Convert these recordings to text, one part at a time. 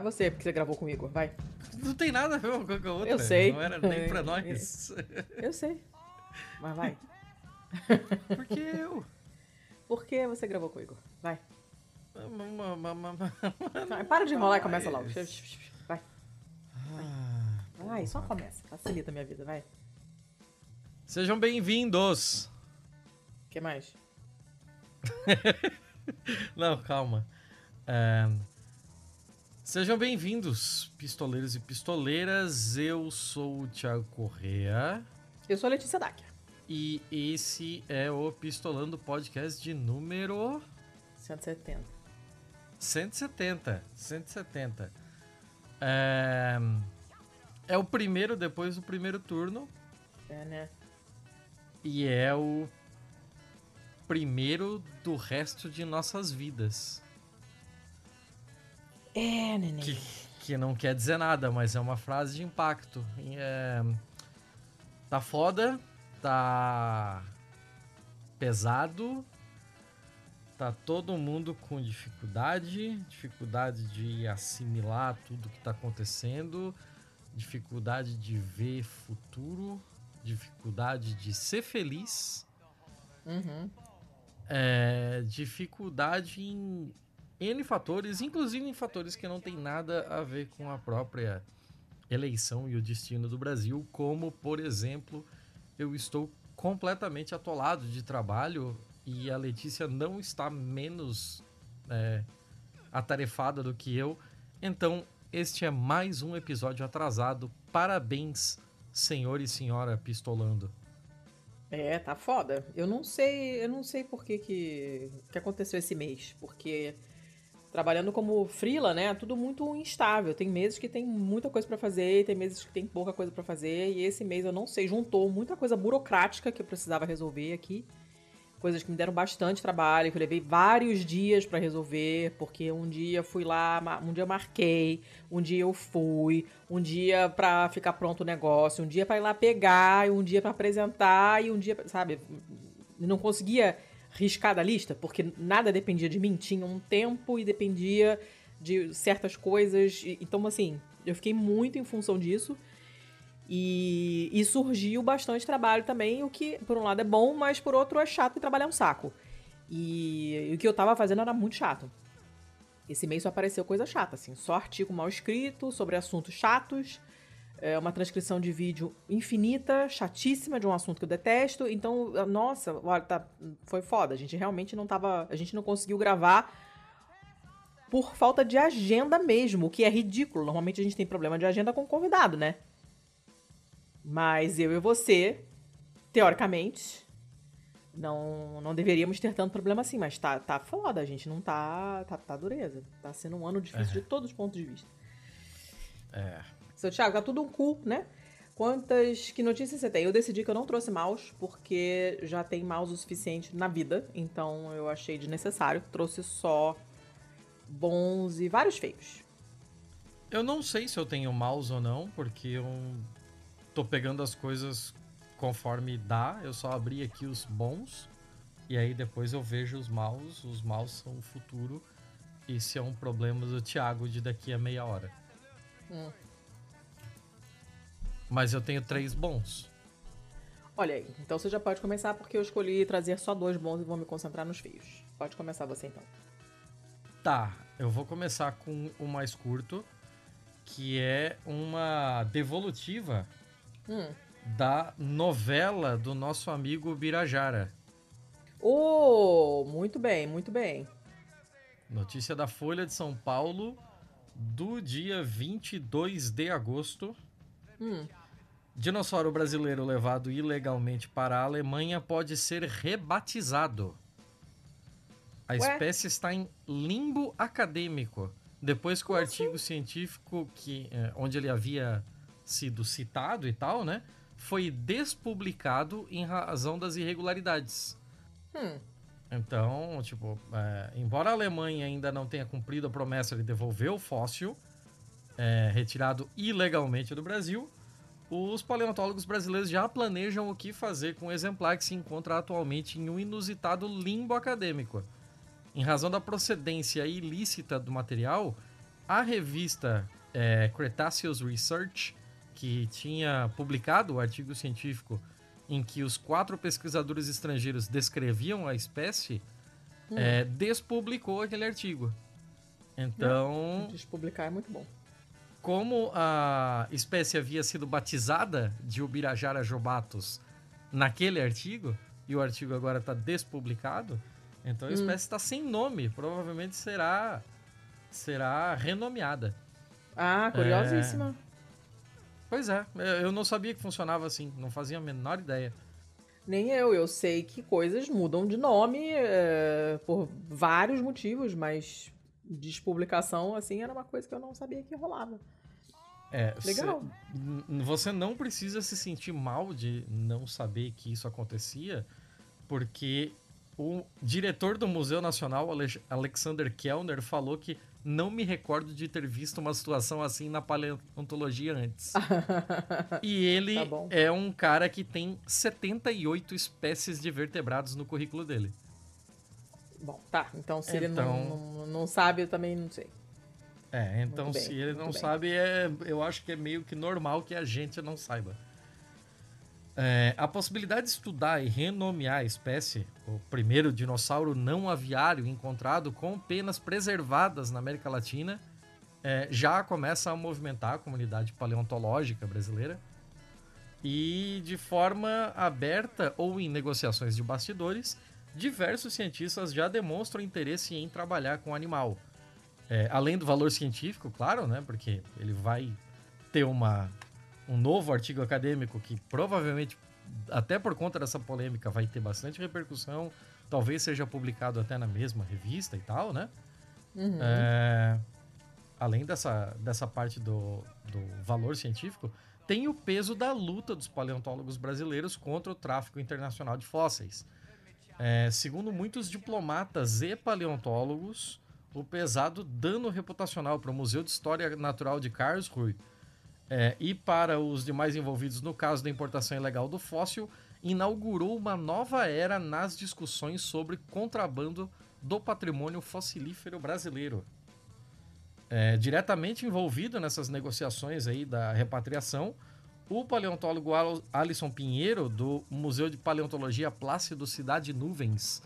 Vai você, porque você gravou comigo. Vai. Não tem nada a ver uma com a outra. Eu sei. Não era nem pra nós. Eu sei. Mas vai. Por que eu? Por que você gravou comigo? Vai. Vai, Para de enrolar e começa logo. Mas- Vai. Ah. Vai, só começa. Facilita a minha vida, vai. Sejam bem-vindos. O que mais? Não, calma. É, Sejam bem-vindos, pistoleiros e pistoleiras. Eu sou o Thiago Correa Eu sou a Letícia Dacker. e esse é o Pistolando Podcast de número 170. 170. 170. É, é o primeiro depois do primeiro turno É, né? e é o primeiro do resto de nossas vidas. É, neném. Que, que não quer dizer nada, mas é uma frase de impacto. É, tá foda, tá pesado, tá todo mundo com dificuldade, dificuldade de assimilar tudo que tá acontecendo, dificuldade de ver futuro, dificuldade de ser feliz, Uhum. é, dificuldade em N fatores, inclusive fatores que não tem nada a ver com a própria eleição e o destino do Brasil, como, por exemplo, eu estou completamente atolado de trabalho e a Letícia não está menos é, atarefada do que eu. Então, este é mais um episódio atrasado. Parabéns, senhor e senhora pistolando. É, tá foda. Eu não sei, eu não sei por que que, que aconteceu esse mês, porque trabalhando como frila, né, tudo muito instável. Tem meses que tem muita coisa pra fazer, tem meses que tem pouca coisa pra fazer, e esse mês eu não sei, juntou muita coisa burocrática que eu precisava resolver aqui. Coisas que me deram bastante trabalho, que eu levei vários dias pra resolver, porque um dia fui lá, um dia marquei, um dia eu fui, um dia pra ficar pronto o negócio, um dia pra ir lá pegar, um dia pra apresentar, e um dia, sabe? Não conseguia riscar da lista, porque nada dependia de mim, tinha um tempo e dependia de certas coisas. Então, assim, eu fiquei muito em função disso. E, e surgiu bastante trabalho também, o que, por um lado, é bom, mas por outro é chato e trabalhar um saco. E, e o que eu tava fazendo era muito chato. Esse mês só apareceu coisa chata, assim, só artigo mal escrito sobre assuntos chatos, é uma transcrição de vídeo infinita, chatíssima, de um assunto que eu detesto. Então, nossa, olha, tá, foi foda. A gente realmente não tava. A gente não conseguiu gravar por falta de agenda mesmo, o que é ridículo. Normalmente a gente tem problema de agenda com convidado, né? Mas eu e você, teoricamente, não, não deveríamos ter tanto problema assim. Mas tá, tá foda, a gente não tá. Tá, tá dureza. Tá sendo um ano difícil de todos os pontos de vista. É. Seu Thiago, tá tudo um cu, né? Quantas. Que notícias você tem? Eu decidi que eu não trouxe mouse, porque já tem mouse o suficiente na vida. Então eu achei desnecessário. Trouxe só bons e vários feios. Eu não sei se eu tenho mouse ou não, porque eu tô pegando as coisas conforme dá. Eu só abri aqui os bons e aí depois eu vejo os maus. Os maus são o futuro. Esse é um problema do Thiago de daqui a meia hora. Hum. Mas eu tenho três bons. Olha aí, então você já pode começar, porque eu escolhi trazer só dois bons e vou me concentrar nos feios. Pode começar você então. Tá, eu vou começar com o mais curto, que é uma devolutiva Hum. da novela do nosso amigo Birajara. Oh, muito bem, muito bem. Notícia da Folha de São Paulo do dia 22 de agosto. Hum. Dinossauro brasileiro levado ilegalmente para a Alemanha pode ser rebatizado. A Ué? espécie está em limbo acadêmico. Depois que o artigo científico que, eh, onde ele havia sido citado e tal, né? Foi despublicado em razão das irregularidades. Hum. Então, tipo, é, embora a Alemanha ainda não tenha cumprido a promessa de devolver o fóssil é, retirado ilegalmente do Brasil, os paleontólogos brasileiros já planejam o que fazer com o exemplar que se encontra atualmente em um inusitado limbo acadêmico. Em razão da procedência ilícita do material, a revista é, Cretaceous Research, que tinha publicado o artigo científico em que os quatro pesquisadores estrangeiros descreviam a espécie, hum. é, despublicou aquele artigo. Então. Despublicar é muito bom. Como a espécie havia sido batizada de Ubirajara jobatus naquele artigo, e o artigo agora está despublicado, então a hum. espécie está sem nome. Provavelmente será, será renomeada. Ah, curiosíssima. É... Pois é, eu não sabia que funcionava assim, não fazia a menor ideia. Nem eu, eu sei que coisas mudam de nome é, por vários motivos, mas despublicação, assim, era uma coisa que eu não sabia que rolava. É, Legal. Cê, você não precisa se sentir mal de não saber que isso acontecia, porque o diretor do Museu Nacional, Alexander Kellner, falou que não me recordo de ter visto uma situação assim na paleontologia antes. e ele tá é um cara que tem 78 espécies de vertebrados no currículo dele. Bom, tá. Então se então... ele não, então- não, não, sabe, eu também não sei. É, então bem, se ele não bem. sabe, é, eu acho que é meio que normal que a gente não saiba. É, a possibilidade de estudar e renomear a espécie, o primeiro dinossauro não aviário encontrado com penas preservadas na América Latina, é, já começa a movimentar a comunidade paleontológica brasileira. E de forma aberta ou em negociações de bastidores, diversos cientistas já demonstram interesse em trabalhar com o animal. É, além do valor científico, claro, né? Porque ele vai ter uma, um novo artigo acadêmico que provavelmente, até por conta dessa polêmica, vai ter bastante repercussão. Talvez seja publicado até na mesma revista e tal, né? Uhum. É, além dessa, dessa parte do, do valor científico, tem o peso da luta dos paleontólogos brasileiros contra o tráfico internacional de fósseis. É, segundo muitos diplomatas e paleontólogos, o pesado dano reputacional para o Museu de História Natural de Karlsruhe é, e para os demais envolvidos no caso da importação ilegal do fóssil, inaugurou uma nova era nas discussões sobre contrabando do patrimônio fossilífero brasileiro. É, diretamente envolvido nessas negociações aí da repatriação, o paleontólogo Alisson Pinheiro, do Museu de Paleontologia Plácido Cidade Nuvens,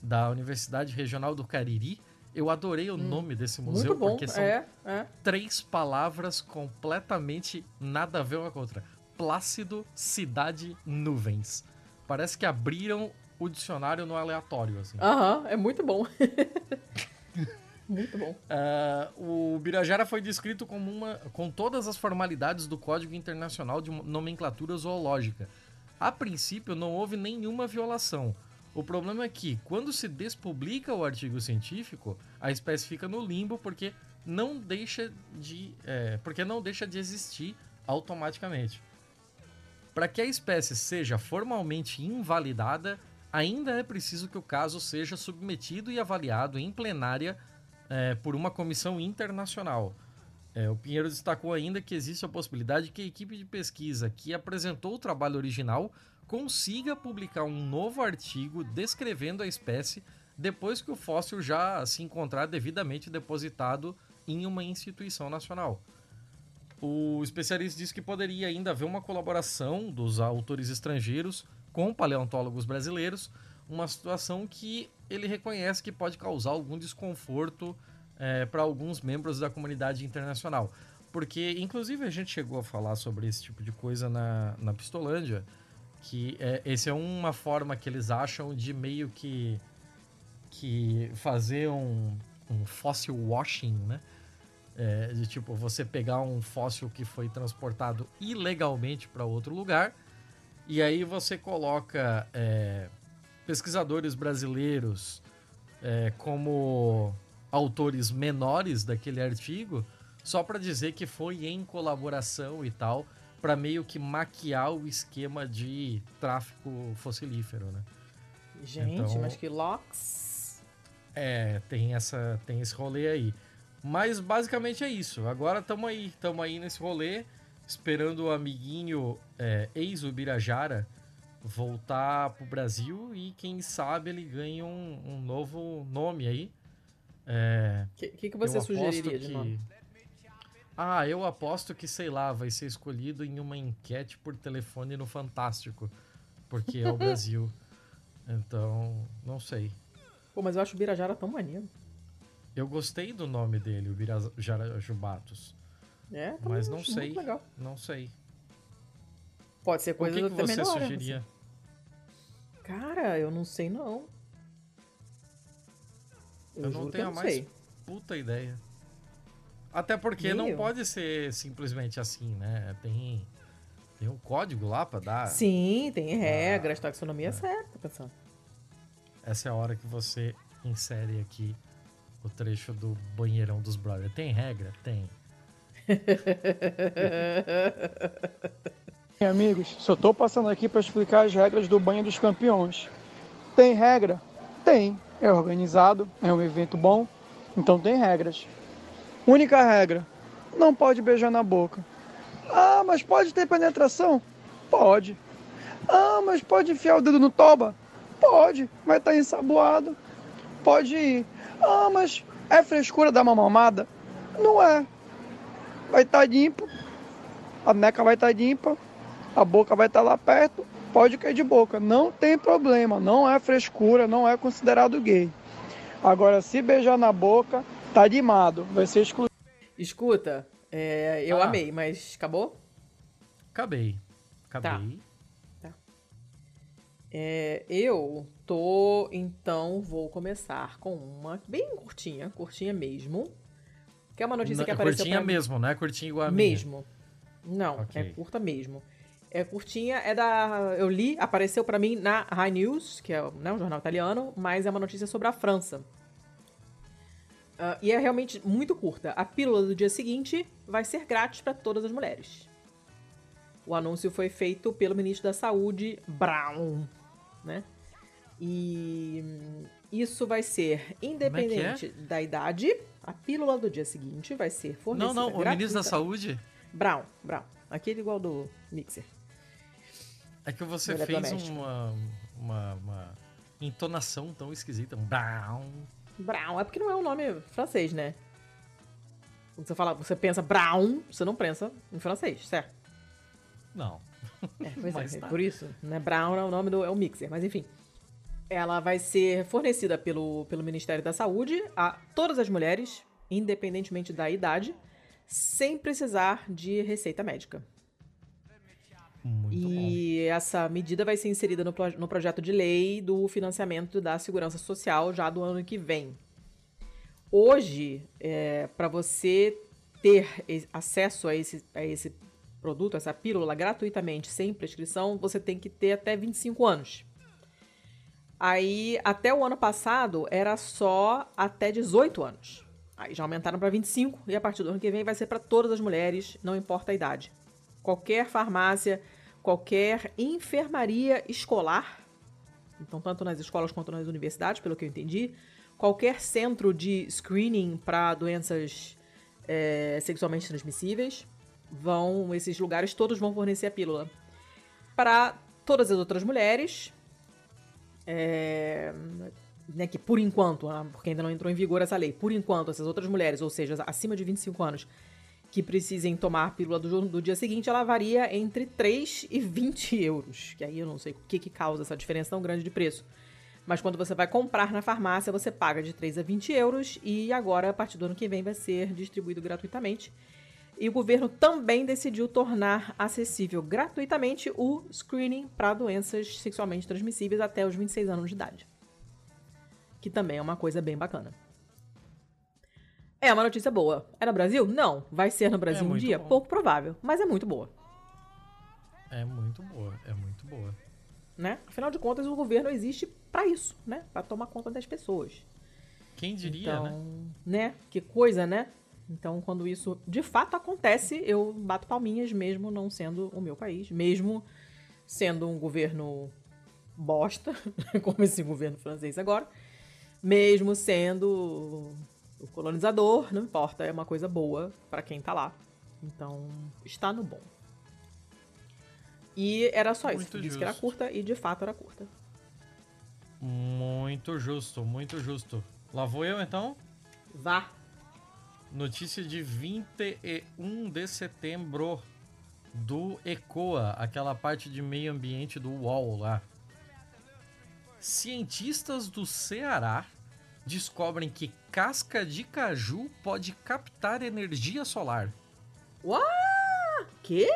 da Universidade Regional do Cariri, eu adorei o hum, nome desse museu, bom, porque são é, é. três palavras completamente nada a ver uma com a outra. Plácido, cidade, nuvens. Parece que abriram o dicionário no aleatório, assim. Aham, é muito bom. muito bom. Uh, o Birajara foi descrito como uma, com todas as formalidades do Código Internacional de Nomenclatura Zoológica. A princípio, não houve nenhuma violação. O problema é que, quando se despublica o artigo científico, a espécie fica no limbo porque não deixa de, é, porque não deixa de existir automaticamente. Para que a espécie seja formalmente invalidada, ainda é preciso que o caso seja submetido e avaliado em plenária é, por uma comissão internacional. É, o Pinheiro destacou ainda que existe a possibilidade de que a equipe de pesquisa que apresentou o trabalho original consiga publicar um novo artigo descrevendo a espécie depois que o fóssil já se encontrar devidamente depositado em uma instituição nacional. O especialista disse que poderia ainda haver uma colaboração dos autores estrangeiros com paleontólogos brasileiros, uma situação que ele reconhece que pode causar algum desconforto é, para alguns membros da comunidade internacional. Porque, inclusive, a gente chegou a falar sobre esse tipo de coisa na, na Pistolândia, que é, esse é uma forma que eles acham de meio que que fazer um, um fossil washing, né? É, de tipo você pegar um fóssil que foi transportado ilegalmente para outro lugar e aí você coloca é, pesquisadores brasileiros é, como autores menores daquele artigo só para dizer que foi em colaboração e tal para meio que maquiar o esquema de tráfico fossilífero, né? Gente, então, mas que locks. É, tem essa tem esse rolê aí. Mas basicamente é isso. Agora estamos aí, estamos aí nesse rolê, esperando o amiguinho é, ex-Ubirajara voltar pro Brasil e quem sabe ele ganhe um, um novo nome aí. O é, que, que, que, você sugeriria de nome? Ah, eu aposto que, sei lá, vai ser escolhido em uma enquete por telefone no Fantástico. Porque é o Brasil. Então, não sei. Pô, mas eu acho o Birajara tão maneiro. Eu gostei do nome dele, o Birajara Jubatos. É, mas não sei. Legal. Não sei. Pode ser coisa o que, que você melhor, sugeria? Assim. Cara, eu não sei não. Eu, eu não tenho a mais sei. puta ideia. Até porque não pode ser simplesmente assim, né? Tem, tem um código lá pra dar. Sim, tem regras, ah, taxonomia é. certa, pessoal. Essa é a hora que você insere aqui o trecho do banheirão dos brothers. Tem regra? Tem. Amigos, só tô passando aqui para explicar as regras do banho dos campeões. Tem regra? Tem. É organizado, é um evento bom, então tem regras. Única regra: não pode beijar na boca. Ah, mas pode ter penetração? Pode. Ah, mas pode enfiar o dedo no toba? Pode, vai estar tá ensaboado. Pode ir. Ah, mas é frescura dar uma mamada? Não é. Vai estar tá limpo, a neca vai estar tá limpa, a boca vai estar tá lá perto, pode cair de boca. Não tem problema, não é frescura, não é considerado gay. Agora, se beijar na boca, tá limado, vai ser excluído. Escuta, é, eu ah. amei, mas acabou? Acabei. Acabei. Tá. É, eu tô, então, vou começar com uma bem curtinha, curtinha mesmo. Que é uma notícia que apareceu Curtinha pra... mesmo, né? Curtinha igual a Mesmo. Minha. Não, okay. é curta mesmo. É curtinha, é da... Eu li, apareceu para mim na High News, que é né, um jornal italiano, mas é uma notícia sobre a França. Uh, e é realmente muito curta. A pílula do dia seguinte vai ser grátis para todas as mulheres. O anúncio foi feito pelo ministro da Saúde, Brown né? E isso vai ser independente é é? da idade. A pílula do dia seguinte vai ser fornecida Não, não, o ministro da Saúde? Brown, Brown. Aquele igual do Mixer. É que você fez uma, uma, uma, entonação tão esquisita. Brown. Brown. É porque não é um nome francês, né? Quando você fala, você pensa Brown, você não pensa em francês, certo? Não. É, pois é, tá. por isso, né? Brown é o nome do é o mixer, mas enfim. Ela vai ser fornecida pelo, pelo Ministério da Saúde a todas as mulheres, independentemente da idade, sem precisar de receita médica. Muito e bom. essa medida vai ser inserida no, no projeto de lei do financiamento da segurança social já do ano que vem. Hoje, é, para você ter acesso a esse, a esse produto, essa pílula, gratuitamente, sem prescrição, você tem que ter até 25 anos. Aí, até o ano passado, era só até 18 anos. Aí já aumentaram para 25 e a partir do ano que vem vai ser para todas as mulheres, não importa a idade. Qualquer farmácia, qualquer enfermaria escolar, então tanto nas escolas quanto nas universidades, pelo que eu entendi, qualquer centro de screening para doenças é, sexualmente transmissíveis, vão, esses lugares todos vão fornecer a pílula. Para todas as outras mulheres, é, né, que por enquanto, ah, porque ainda não entrou em vigor essa lei, por enquanto, essas outras mulheres, ou seja, acima de 25 anos, que precisem tomar a pílula do, do dia seguinte, ela varia entre 3 e 20 euros. Que aí eu não sei o que, que causa essa diferença tão grande de preço. Mas quando você vai comprar na farmácia, você paga de 3 a 20 euros e agora, a partir do ano que vem, vai ser distribuído gratuitamente. E o governo também decidiu tornar acessível gratuitamente o screening para doenças sexualmente transmissíveis até os 26 anos de idade. Que também é uma coisa bem bacana. É uma notícia boa. É no Brasil? Não. Vai ser no Brasil é um dia? Bom. Pouco provável, mas é muito boa. É muito boa, é muito boa. Né? Afinal de contas, o governo existe para isso, né? Para tomar conta das pessoas. Quem diria, então, né? né? Que coisa, né? Então, quando isso de fato acontece, eu bato palminhas, mesmo não sendo o meu país, mesmo sendo um governo bosta, como esse governo francês agora, mesmo sendo o colonizador, não importa, é uma coisa boa para quem tá lá. Então, está no bom. E era só muito isso. Disse justo. que era curta e de fato era curta. Muito justo, muito justo. Lá vou eu então? Vá. Notícia de 21 de setembro do ECOA, aquela parte de meio ambiente do UOL lá. Cientistas do Ceará descobrem que casca de caju pode captar energia solar. Uau! Quê?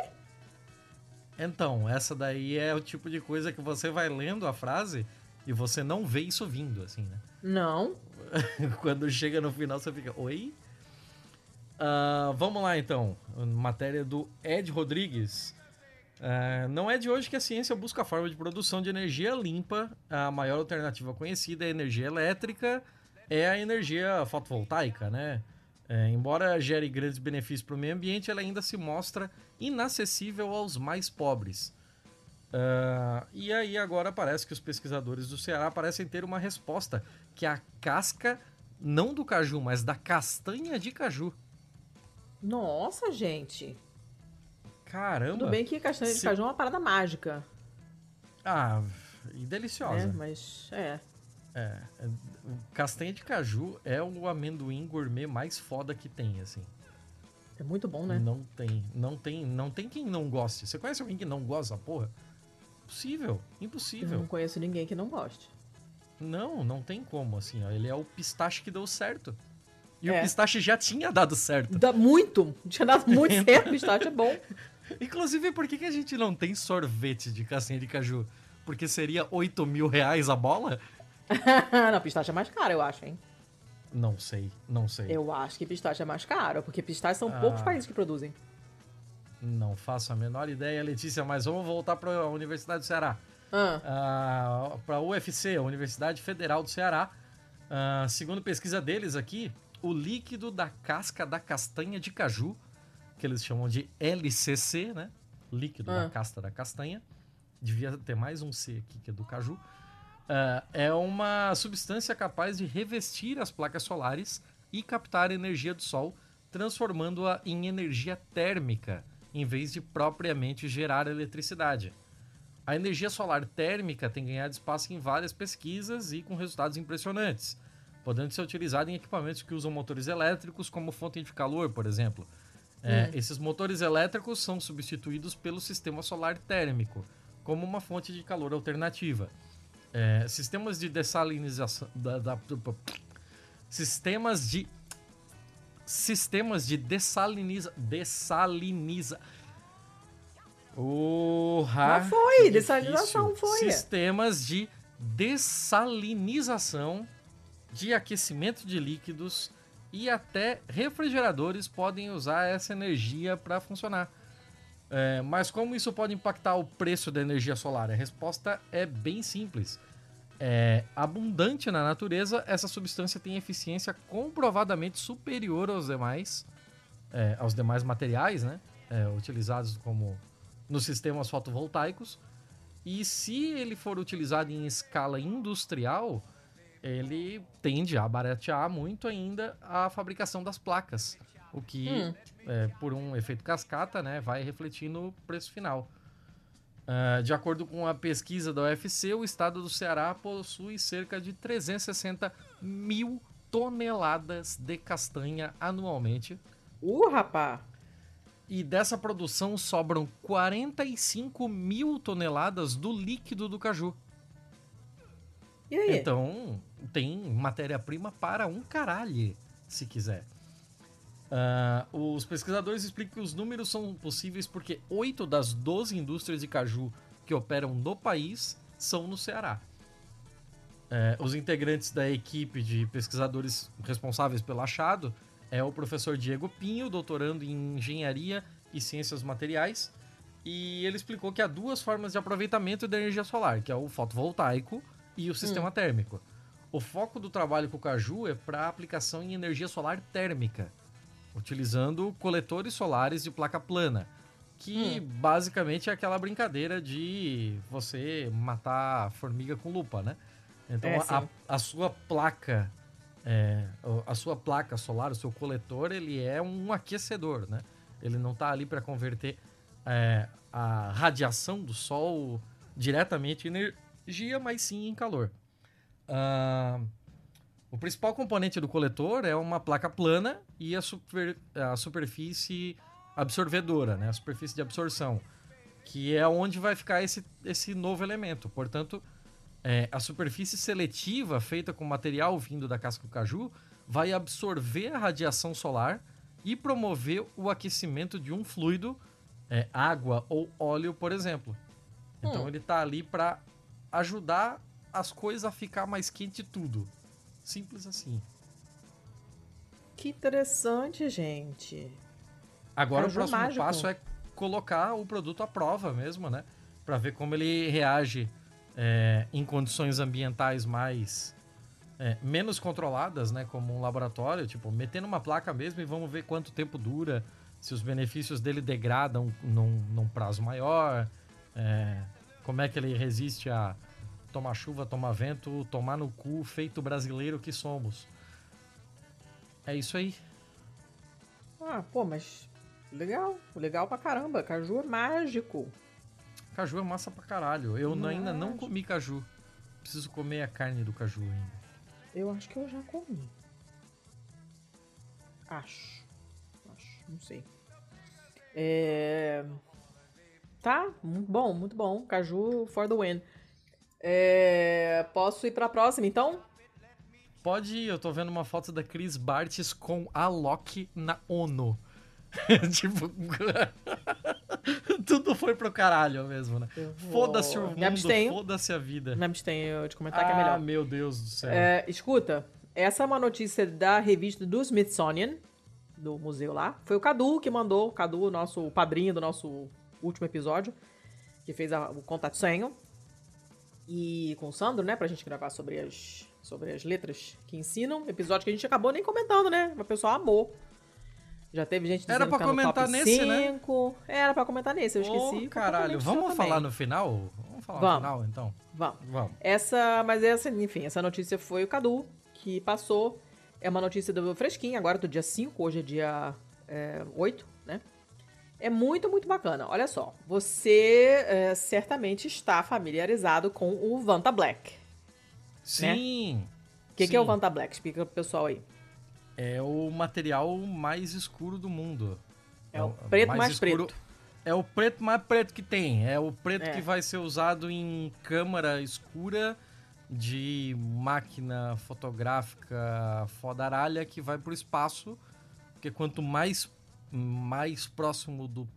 Então, essa daí é o tipo de coisa que você vai lendo a frase e você não vê isso vindo, assim, né? Não. Quando chega no final, você fica, oi? Uh, vamos lá, então. Matéria do Ed Rodrigues. Uh, não é de hoje que a ciência busca a forma de produção de energia limpa. A maior alternativa conhecida é a energia elétrica, é a energia fotovoltaica, né? É, embora gere grandes benefícios para o meio ambiente, ela ainda se mostra inacessível aos mais pobres. Uh, e aí agora parece que os pesquisadores do Ceará parecem ter uma resposta, que é a casca, não do caju, mas da castanha de caju. Nossa, gente. Caramba. Tudo bem que castanha Se... de caju é uma parada mágica. Ah, e deliciosa. É, mas é. É, é castanha de caju é o amendoim gourmet mais foda que tem, assim. É muito bom, né? Não tem, não tem, não tem quem não goste. Você conhece alguém que não gosta dessa porra? Impossível, impossível. Eu não conheço ninguém que não goste. Não, não tem como, assim, ó. Ele é o pistache que deu certo. E é. o pistache já tinha dado certo. Dá muito, tinha dado muito certo, o pistache é bom. Inclusive, por que, que a gente não tem sorvete de castanha de caju? Porque seria 8 mil reais a bola? não, pistache é mais caro, eu acho, hein? Não sei, não sei. Eu acho que pistache é mais caro, porque pistache são ah, poucos países que produzem. Não faço a menor ideia, Letícia, mas vamos voltar para a Universidade do Ceará. Ah. Ah, para a UFC, a Universidade Federal do Ceará. Ah, segundo pesquisa deles aqui, o líquido da casca da castanha de caju, que eles chamam de LCC, né? Líquido da casca da castanha. Devia ter mais um C aqui que é do caju Uh, é uma substância capaz de revestir as placas solares e captar energia do Sol, transformando-a em energia térmica, em vez de propriamente gerar eletricidade. A energia solar térmica tem ganhado espaço em várias pesquisas e com resultados impressionantes, podendo ser utilizada em equipamentos que usam motores elétricos como fonte de calor, por exemplo. É, hum. Esses motores elétricos são substituídos pelo sistema solar térmico, como uma fonte de calor alternativa. É, sistemas de dessalinização. Da, da, sistemas de. Sistemas de dessaliniza. Dessaliniza. Urra, Mas foi, dessalinização foi. Sistemas de dessalinização de aquecimento de líquidos e até refrigeradores podem usar essa energia para funcionar. É, mas como isso pode impactar o preço da energia solar? A resposta é bem simples. É, abundante na natureza, essa substância tem eficiência comprovadamente superior aos demais, é, aos demais materiais, né? É, utilizados como nos sistemas fotovoltaicos. E se ele for utilizado em escala industrial, ele tende a baratear muito ainda a fabricação das placas, o que, hum. é, por um efeito cascata, né, vai refletir no preço final. Uh, de acordo com a pesquisa da UFC, o estado do Ceará possui cerca de 360 mil toneladas de castanha anualmente. Uh, rapá! E dessa produção sobram 45 mil toneladas do líquido do caju. E aí? Então, tem matéria-prima para um caralho, se quiser. Uh, os pesquisadores explicam que os números são possíveis porque 8 das 12 indústrias de caju que operam no país são no Ceará. Uh, os integrantes da equipe de pesquisadores responsáveis pelo achado é o professor Diego Pinho, doutorando em Engenharia e Ciências Materiais, e ele explicou que há duas formas de aproveitamento da energia solar, que é o fotovoltaico e o sistema hum. térmico. O foco do trabalho com o caju é para aplicação em energia solar térmica utilizando coletores solares de placa plana, que hum. basicamente é aquela brincadeira de você matar formiga com lupa, né? Então é, a, a, sua placa, é, a sua placa solar, o seu coletor, ele é um aquecedor, né? Ele não está ali para converter é, a radiação do sol diretamente em energia, mas sim em calor. Uh, O principal componente do coletor é uma placa plana e a, super, a superfície absorvedora, né? a superfície de absorção, que é onde vai ficar esse, esse novo elemento. Portanto, é, a superfície seletiva feita com material vindo da casca do caju vai absorver a radiação solar e promover o aquecimento de um fluido, é, água ou óleo, por exemplo. Então hum. ele está ali para ajudar as coisas a ficar mais quente tudo. Simples assim. Que interessante, gente. Agora Caju o próximo mágico. passo é colocar o produto à prova mesmo, né? Para ver como ele reage é, em condições ambientais mais é, menos controladas, né? Como um laboratório, tipo, metendo uma placa mesmo e vamos ver quanto tempo dura, se os benefícios dele degradam num, num prazo maior, é, como é que ele resiste a tomar chuva, tomar vento, tomar no cu, feito brasileiro que somos. É isso aí. Ah, pô, mas legal, legal pra caramba. Caju é mágico. Caju é massa pra caralho. Eu Mágico. ainda não comi caju. Preciso comer a carne do caju ainda. Eu acho que eu já comi. Acho. Acho, não sei. É... Tá, muito bom, muito bom. Caju for the win. É... Posso ir pra próxima, então? Pode ir, eu tô vendo uma foto da Chris Bartes com a Loki na ONU. tipo. Tudo foi pro caralho mesmo, né? Foda-se o mundo, foda-se a vida. Me abstenho de comentar ah, que é melhor. Ah, meu Deus do céu. É, escuta, essa é uma notícia da revista do Smithsonian, do museu lá. Foi o Cadu que mandou, o Cadu, nosso padrinho do nosso último episódio, que fez a, o contato senho e com o Sandro, né, pra gente gravar sobre as, sobre as letras que ensinam. Episódio que a gente acabou nem comentando, né? O pessoal amou. Já teve gente dizendo Era pra que tá comentar nesse, 5. né? Era pra comentar nesse, eu esqueci. Oh, caralho, vamos falar no final? Vamos falar vamos. no final, então? Vamos. Vamos. Essa, mas essa, enfim, essa notícia foi o Cadu que passou. É uma notícia do Fresquinho, agora do dia 5, hoje é dia é, 8, né? É muito, muito bacana. Olha só, você é, certamente está familiarizado com o Vanta Black. Né? Sim. Né? O que, que, é o Vanta Black? Explica pro pessoal aí. É o material mais escuro do mundo. É o é preto mais, mais preto. É o preto mais preto que tem. É o preto é. que vai ser usado em câmara escura de máquina fotográfica fodaralha que vai pro espaço. Porque quanto mais mais próximo do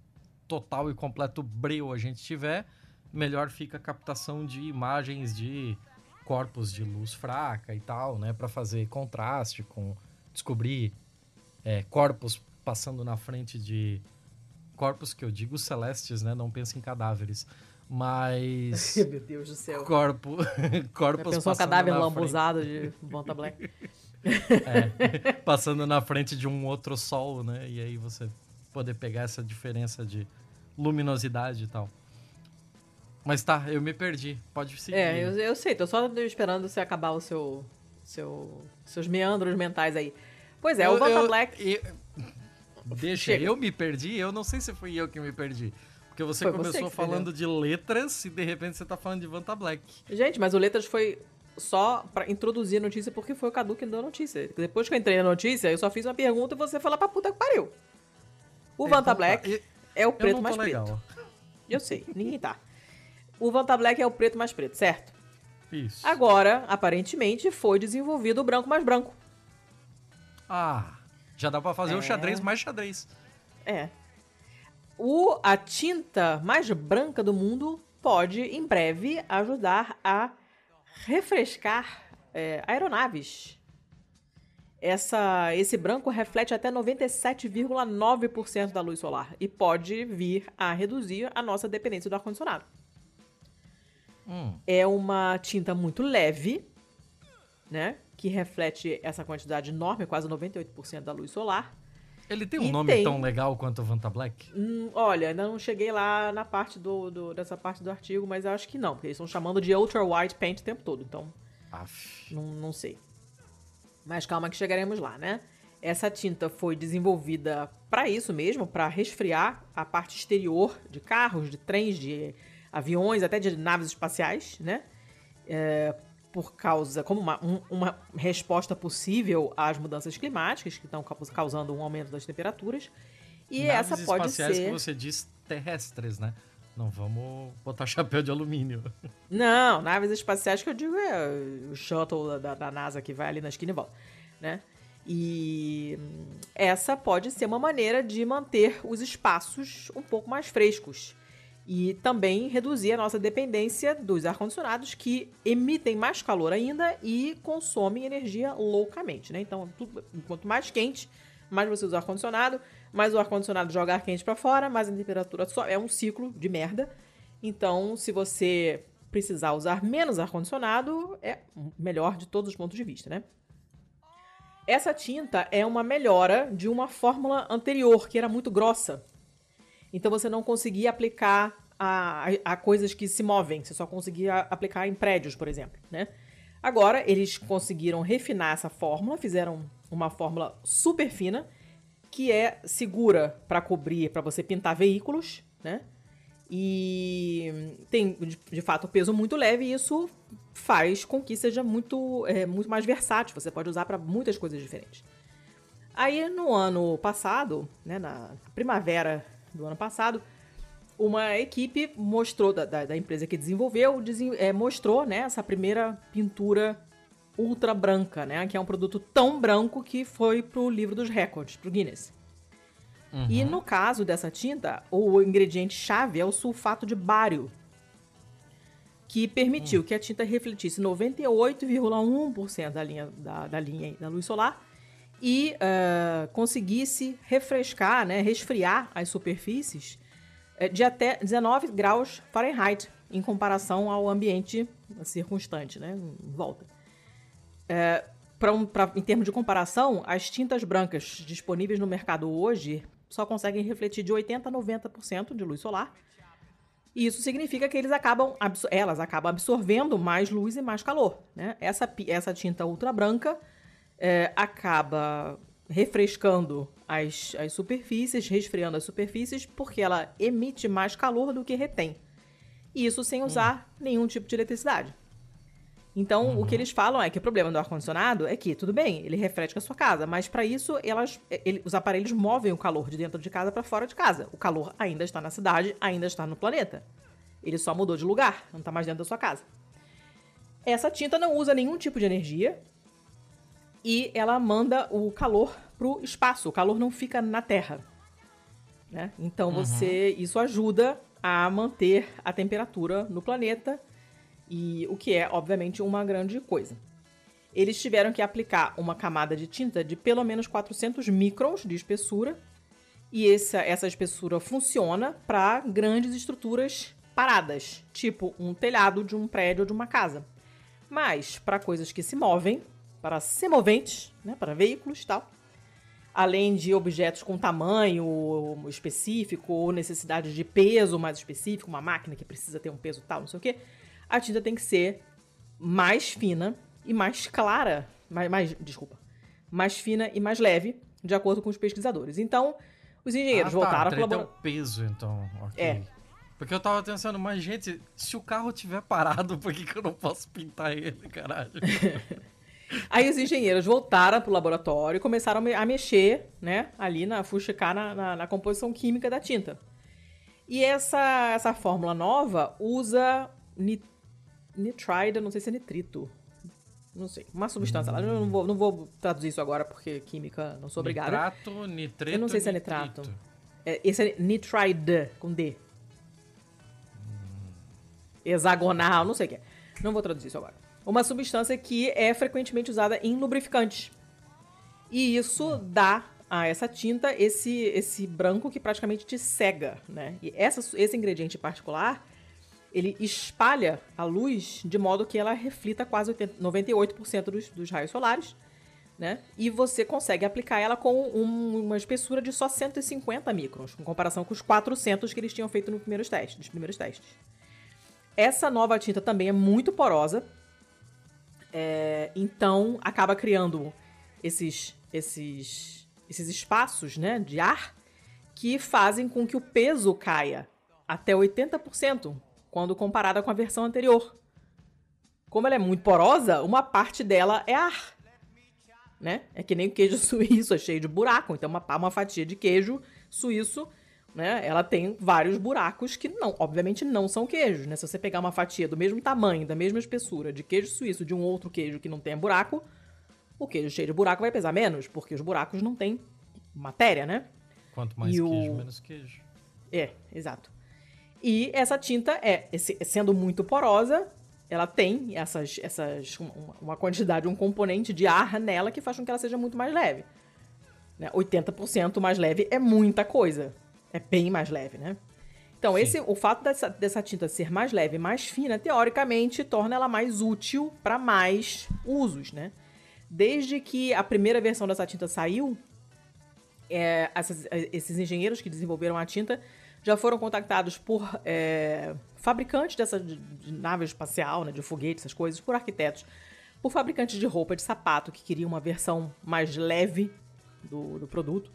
total e completo breu a gente tiver, melhor fica a captação de imagens de corpos de luz fraca e tal, né, para fazer contraste com descobrir é, corpos passando na frente de corpos que eu digo celestes, né, não penso em cadáveres, mas meu Deus do céu, corpo, corpos pensou passando um cadáver lambuzado frente... de Bonta Black. É, passando na frente de um outro sol, né? E aí você poder pegar essa diferença de luminosidade e tal. Mas tá, eu me perdi. Pode seguir. É, eu, eu sei, tô só esperando você acabar o seu, seu seus meandros mentais aí. Pois é, eu, o Vanta Black. Eu, deixa, Chega. eu me perdi? Eu não sei se fui eu que me perdi. Porque você foi começou você falando de letras e de repente você tá falando de Vanta Black. Gente, mas o Letras foi só para introduzir a notícia porque foi o Cadu que deu a notícia. Depois que eu entrei na notícia, eu só fiz uma pergunta e você falou pra puta que pariu. O é, Vanta então, Black é o preto mais legal. preto. Eu sei, ninguém tá. O Vanta Black é o preto mais preto, certo? Isso. Agora, aparentemente, foi desenvolvido o branco mais branco. Ah, já dá pra fazer é. o xadrez mais xadrez. É. O, a tinta mais branca do mundo pode, em breve, ajudar a refrescar é, aeronaves. Essa, esse branco reflete até 97,9% da luz solar e pode vir a reduzir a nossa dependência do ar-condicionado. Hum. É uma tinta muito leve, né? Que reflete essa quantidade enorme, quase 98% da luz solar. Ele tem um e nome tem... tão legal quanto o Vanta Black? Hum, olha, ainda não cheguei lá na parte do, do, dessa parte do artigo, mas eu acho que não, porque eles estão chamando de Ultra White Paint o tempo todo, então. Não, não sei. Mas calma que chegaremos lá, né? Essa tinta foi desenvolvida para isso mesmo, para resfriar a parte exterior de carros, de trens, de aviões, até de naves espaciais, né? É, por causa, como uma, um, uma resposta possível às mudanças climáticas que estão causando um aumento das temperaturas. E Naves essa pode espaciais ser. que você diz terrestres, né? Não vamos botar chapéu de alumínio. Não, naves espaciais que eu digo é o shuttle da, da NASA que vai ali na esquina e volta, né? E essa pode ser uma maneira de manter os espaços um pouco mais frescos e também reduzir a nossa dependência dos ar-condicionados que emitem mais calor ainda e consomem energia loucamente, né? Então, tudo, quanto mais quente, mais você usa ar-condicionado, mais o ar-condicionado joga ar quente para fora, mais a temperatura. É um ciclo de merda. Então, se você precisar usar menos ar-condicionado, é melhor de todos os pontos de vista, né? Essa tinta é uma melhora de uma fórmula anterior, que era muito grossa. Então você não conseguia aplicar a, a, coisas que se movem, você só conseguia aplicar em prédios, por exemplo, né? Agora eles conseguiram refinar essa fórmula, fizeram uma fórmula super fina, que é segura para cobrir, para você pintar veículos, né? E tem, de, de fato, peso muito leve e isso faz com que seja muito, é, muito mais versátil. Você pode usar para muitas coisas diferentes. Aí, no ano passado, né, na primavera do ano passado, uma equipe mostrou, da, da, da empresa que desenvolveu, desen, é, mostrou né, essa primeira pintura ultra branca, né, que é um produto tão branco que foi pro livro dos recordes, pro Guinness. Uhum. E no caso dessa tinta, o ingrediente chave é o sulfato de bário, que permitiu uhum. que a tinta refletisse 98,1% da linha da, da linha da luz solar e uh, conseguisse refrescar, né, resfriar as superfícies uh, de até 19 graus Fahrenheit em comparação ao ambiente circunstante, né, em volta. Uh, pra um, pra, em termos de comparação, as tintas brancas disponíveis no mercado hoje só conseguem refletir de 80% a 90% de luz solar. E isso significa que eles acabam elas acabam absorvendo mais luz e mais calor. Né? Essa, essa tinta ultra branca é, acaba refrescando as, as superfícies, resfriando as superfícies, porque ela emite mais calor do que retém. E isso sem usar hum. nenhum tipo de eletricidade. Então, uhum. o que uhum. eles falam é que o problema do ar-condicionado é que, tudo bem, ele refresca a sua casa, mas para isso, elas, ele, os aparelhos movem o calor de dentro de casa para fora de casa. O calor ainda está na cidade, ainda está no planeta. Ele só mudou de lugar, não está mais dentro da sua casa. Essa tinta não usa nenhum tipo de energia e ela manda o calor pro espaço. O calor não fica na Terra. Né? Então, uhum. você isso ajuda a manter a temperatura no planeta e o que é, obviamente, uma grande coisa. Eles tiveram que aplicar uma camada de tinta de pelo menos 400 microns de espessura, e essa, essa espessura funciona para grandes estruturas paradas, tipo um telhado de um prédio ou de uma casa. Mas para coisas que se movem, para semoventes, né, para veículos e tal, além de objetos com tamanho específico ou necessidade de peso mais específico, uma máquina que precisa ter um peso tal, não sei o que, a tinta tem que ser mais fina e mais clara, mais, mais desculpa, mais fina e mais leve, de acordo com os pesquisadores. Então, os engenheiros ah, tá, voltaram a colaborar. o peso, então. Okay. É. Porque eu tava pensando, mas gente, se o carro tiver parado, por que, que eu não posso pintar ele, caralho? Aí os engenheiros voltaram pro laboratório e começaram a mexer, né, ali na fuxicar na, na, na composição química da tinta. E essa, essa fórmula nova usa nit nitride, não sei se é nitrito. Não sei. Uma substância lá. Eu não vou, não vou traduzir isso agora porque química não sou obrigada. Nitrato, nitreto. Eu não sei se é nitrato. É, esse é nitride, com D. Hum. Hexagonal, não sei o que é. Não vou traduzir isso agora. Uma substância que é frequentemente usada em lubrificantes. E isso dá a essa tinta esse, esse branco que praticamente te cega, né? E essa, esse ingrediente particular ele espalha a luz de modo que ela reflita quase 80, 98% dos, dos raios solares, né? E você consegue aplicar ela com um, uma espessura de só 150 microns, em comparação com os 400 que eles tinham feito no primeiros testes, nos primeiros testes. Essa nova tinta também é muito porosa, é, então acaba criando esses, esses, esses espaços né, de ar que fazem com que o peso caia até 80% quando comparada com a versão anterior. como ela é muito porosa, uma parte dela é ar. Né? É que nem o queijo suíço, é cheio de buraco. Então, uma, uma fatia de queijo suíço, né? Ela tem vários buracos que não, obviamente, não são queijos, né? Se você pegar uma fatia do mesmo tamanho, da mesma espessura de queijo suíço de um outro queijo que não tenha buraco, o queijo cheio de buraco vai pesar menos, porque os buracos não têm matéria, né? Quanto mais E queijo, o- menos queijo. É, exato. E essa tinta é, sendo muito porosa, ela tem essas, essas uma- quantidade, um componente de ar nela que faz com que ela seja muito mais leve. Né? 80% mais leve é muita coisa. É bem mais leve, né? Então, Sim. esse, o fato dessa, dessa tinta ser mais leve e mais fina, teoricamente, torna ela mais útil para mais usos, né? Desde que a primeira versão dessa tinta saiu, é, essas- esses engenheiros que desenvolveram a tinta já foram contactados por é, fabricantes dessa de, de nave espacial, né, de foguete, essas coisas, por arquitetos, por fabricantes de roupa, de sapato, que queriam uma versão mais leve do, do produto,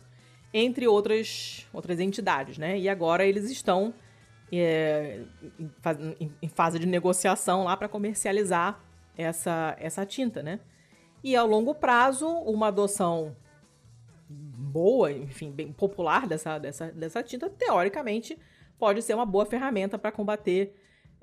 entre outras, outras entidades, né? E agora eles estão é, em, fa- em- em fase de negociação lá para comercializar essa, essa tinta, né? E ao longo prazo, uma adoção boa, enfim, bem popular dessa, dessa, dessa tinta, teoricamente, pode ser uma boa ferramenta para combater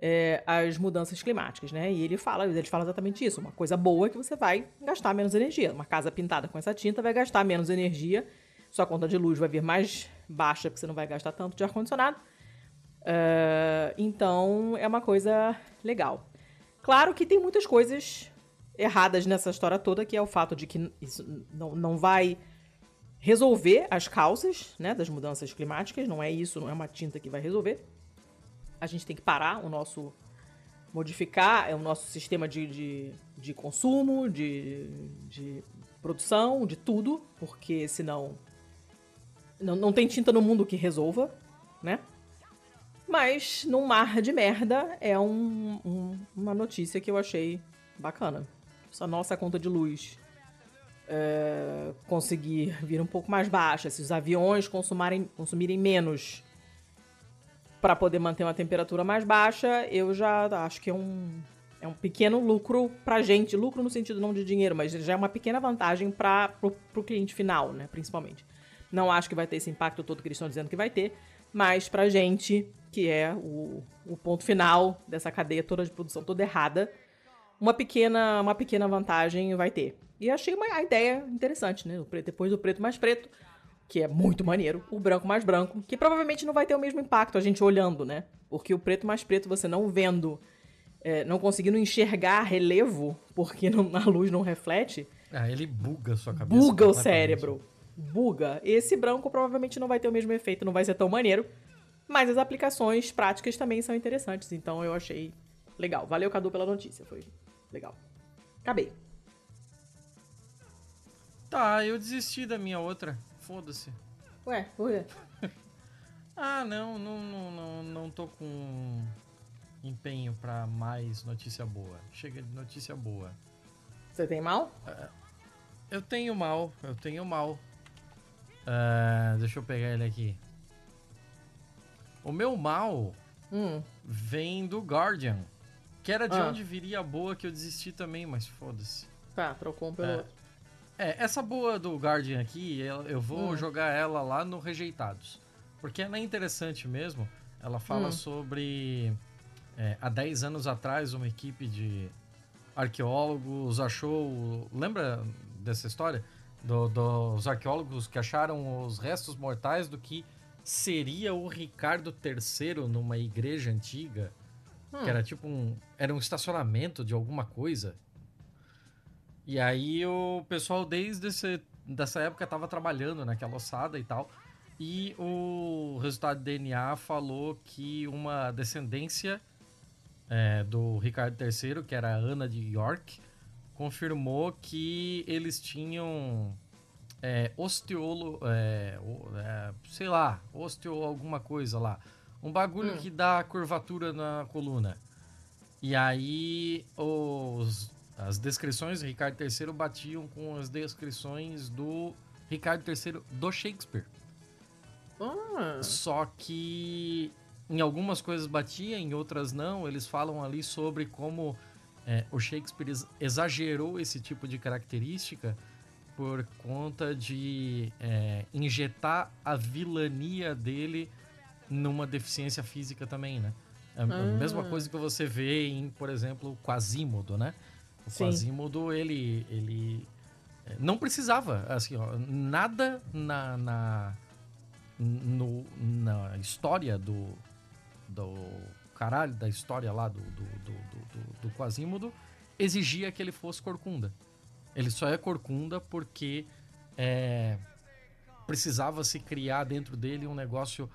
é, as mudanças climáticas, né? E ele fala, ele fala exatamente isso. Uma coisa boa é que você vai gastar menos energia. Uma casa pintada com essa tinta vai gastar menos energia. Sua conta de luz vai vir mais baixa, porque você não vai gastar tanto de ar-condicionado. É, então, é uma coisa legal. Claro que tem muitas coisas erradas nessa história toda, que é o fato de que isso não, não vai resolver as causas né, das mudanças climáticas. Não é isso, não é uma tinta que vai resolver. A gente tem que parar o nosso. modificar é o nosso sistema de, de, de consumo, de, de produção, de tudo, porque senão. Não, não tem tinta no mundo que resolva, né? Mas, num mar de merda, é um- um- uma notícia que eu achei bacana. Se a nossa conta de luz é, conseguir vir um pouco mais baixa, se os aviões consumarem, consumirem menos para poder manter uma temperatura mais baixa, eu já acho que é um, é um pequeno lucro pra gente. Lucro no sentido não de dinheiro, mas já é uma pequena vantagem para pro, pro cliente final, né? Principalmente. Não acho que vai ter esse impacto todo que eles estão dizendo que vai ter, mas pra gente, que é o, o ponto final dessa cadeia toda de produção toda errada, uma pequena, uma pequena vantagem vai ter. E achei uma a ideia interessante, né? Depois do preto mais preto, que é muito maneiro, o branco mais branco, que provavelmente não vai ter o mesmo impacto a gente olhando, né? Porque o preto mais preto, você não vendo, é, não conseguindo enxergar relevo, porque não- a luz não reflete, Ah, ele buga a sua cabeça. buga o cérebro. Buga. Esse branco provavelmente não vai ter o mesmo efeito, não vai ser tão maneiro. Mas as aplicações práticas também são interessantes. Então eu achei legal. Valeu, Cadu, pela notícia. Foi legal. Acabei. Tá, eu desisti da minha outra. Foda-se. Ué, por quê? Ah, não, não, não, não, não tô com empenho pra mais notícia boa. Chega de notícia boa. Você tem mal? Eu tenho mal, eu tenho mal. Ah, deixa eu pegar ele aqui. O meu mal Hum. vem do Guardian. Que era de Ah. onde viria a boa que eu desisti também, mas foda-se. Tá, trocou um pelo É. outro. É, essa boa do Guardian aqui, eu, eu vou Hum. jogar ela lá no Rejeitados. Porque ela é interessante mesmo. Ela fala Hum. sobre. é, há 10 anos atrás, uma equipe de arqueólogos achou. Lembra dessa história? Do- dos arqueólogos que acharam os restos mortais do que seria o Ricardo III numa igreja antiga. Hum. Que era tipo um. Era um estacionamento de alguma coisa. E aí o pessoal desde esse, dessa época tava trabalhando naquela ossada e tal. E o resultado de DNA falou que uma descendência é, do Ricardo III, que era Ana de York, confirmou que eles tinham é, osteolo... É, o- é, sei lá, osteo alguma coisa lá. Um bagulho Hum. que dá curvatura na coluna. E aí os, as descrições do Ricardo III batiam com as descrições do Ricardo III do Shakespeare. Ah, Só que em algumas coisas batia, em outras não. Eles falam ali sobre como é, o Shakespeare exagerou esse tipo de característica por conta de é, injetar a vilania dele numa deficiência física também, né? É a ah. mesma coisa que você vê em, por exemplo, Quasimodo, né? O Sim. Quasimodo, ele, ele é, não precisava, assim, ó, nada na, na, no, na história do, do caralho, da história lá do, do, do, do, do Quasimodo, exigia que ele fosse corcunda. Ele só é corcunda porque é, precisava se criar dentro dele um negócio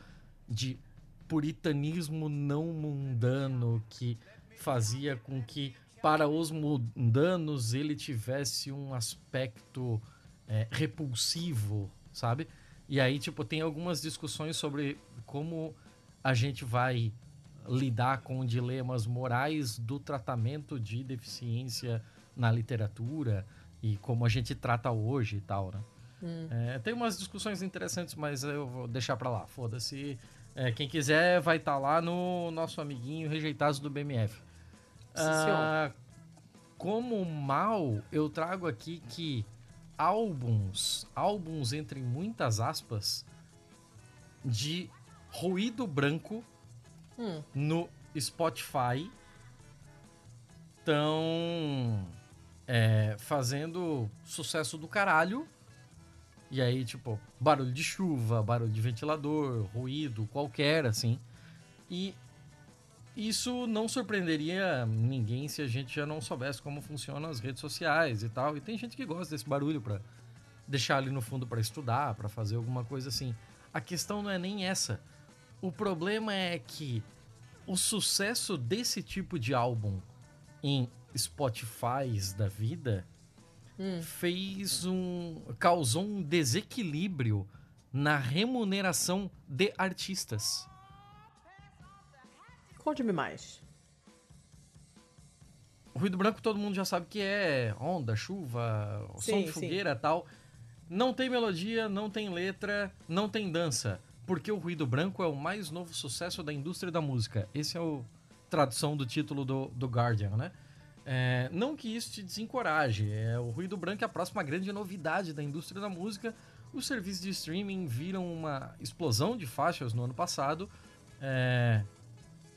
de puritanismo não mundano que fazia com que para os mundanos ele tivesse um aspecto é, repulsivo, sabe? E aí, tipo, tem algumas discussões sobre como a gente vai lidar com dilemas morais do tratamento de deficiência na literatura e como a gente trata hoje e tal, né? Hum. É, tem umas discussões interessantes, mas eu vou deixar pra lá. Foda-se. É, quem quiser vai estar tá lá no nosso amiguinho Rejeitados do BMF. Ah, como mal, eu trago aqui que álbuns, álbuns entre muitas aspas, de ruído branco hum. no Spotify estão é, fazendo sucesso do caralho. E aí, tipo, barulho de chuva, barulho de ventilador, ruído, qualquer, assim. E isso não surpreenderia ninguém se a gente já não soubesse como funcionam as redes sociais e tal. E tem gente que gosta desse barulho para deixar ali no fundo para estudar, para fazer alguma coisa assim. A questão não é nem essa. O problema é que o sucesso desse tipo de álbum em Spotify da vida hum. fez um. causou um desequilíbrio na remuneração de artistas. Conte-me mais. O ruído branco todo mundo já sabe que é onda, chuva, sim, som de fogueira e tal. Não tem melodia, não tem letra, não tem dança. Porque o ruído branco é o mais novo sucesso da indústria da música. Esse é o tradução do título do, do Guardian, né? É, não que isso te desencoraje, é, o ruído branco é a próxima grande novidade da indústria da música. Os serviços de streaming viram uma explosão de faixas no ano passado, é,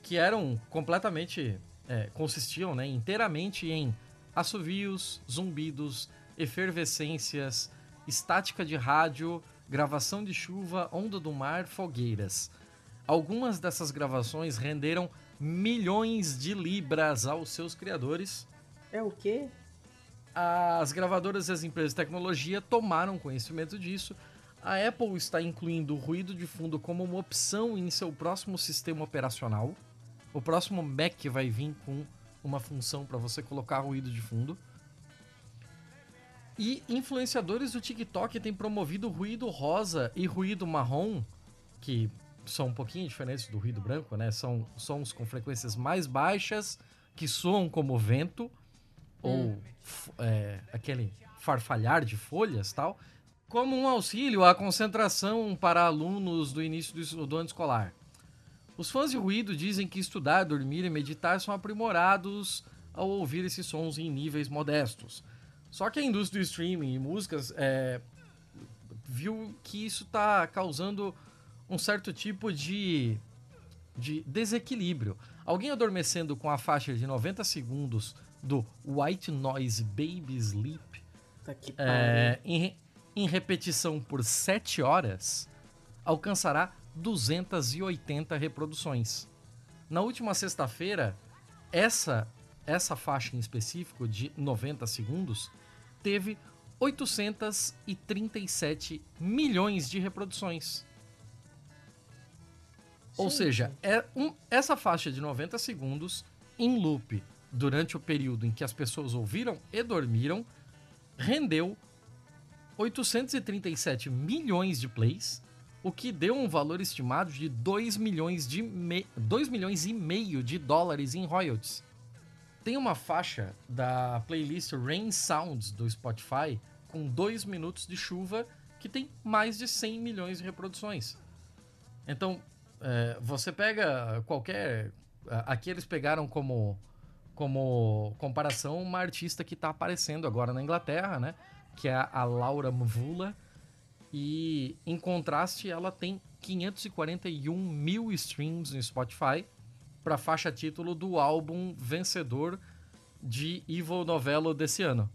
que eram completamente. É, consistiam né, inteiramente em assovios, zumbidos, efervescências, estática de rádio, gravação de chuva, onda do mar, fogueiras. Algumas dessas gravações renderam milhões de libras aos seus criadores. É o quê? As gravadoras e as empresas de tecnologia tomaram conhecimento disso. A Apple está incluindo o ruído de fundo como uma opção em seu próximo sistema operacional. O próximo Mac vai vir com uma função para você colocar ruído de fundo. E influenciadores do TikTok têm promovido ruído rosa e ruído marrom, que são um pouquinho diferentes do ruído branco, né? São sons com frequências mais baixas, que soam como vento, hum. ou é, aquele farfalhar de folhas tal, como um auxílio à concentração para alunos do início do, do ano escolar. Os fãs de ruído dizem que estudar, dormir e meditar são aprimorados ao ouvir esses sons em níveis modestos. Só que a indústria do streaming e músicas é, viu que isso está causando um certo tipo de, de desequilíbrio. Alguém adormecendo com a faixa de 90 segundos do White Noise Baby Sleep tá é, em, em repetição por 7 horas alcançará 280 reproduções. Na última sexta-feira, essa essa faixa em específico de 90 segundos teve 837 milhões de reproduções. Ou seja, é um, essa faixa de 90 segundos em loop durante o período em que as pessoas ouviram e dormiram rendeu 837 milhões de plays, o que deu um valor estimado de 2 milhões, de me... 2 milhões e meio de dólares em royalties. Tem uma faixa da playlist Rain Sounds do Spotify com 2 minutos de chuva que tem mais de 100 milhões de reproduções. Então, é, você pega qualquer. Aqui eles pegaram como, como comparação, uma artista que está aparecendo agora na Inglaterra, né? Que é a Laura Mvula. E em contraste, ela tem 541 mil streams no Spotify para a faixa título do álbum vencedor de Evil Novello desse ano.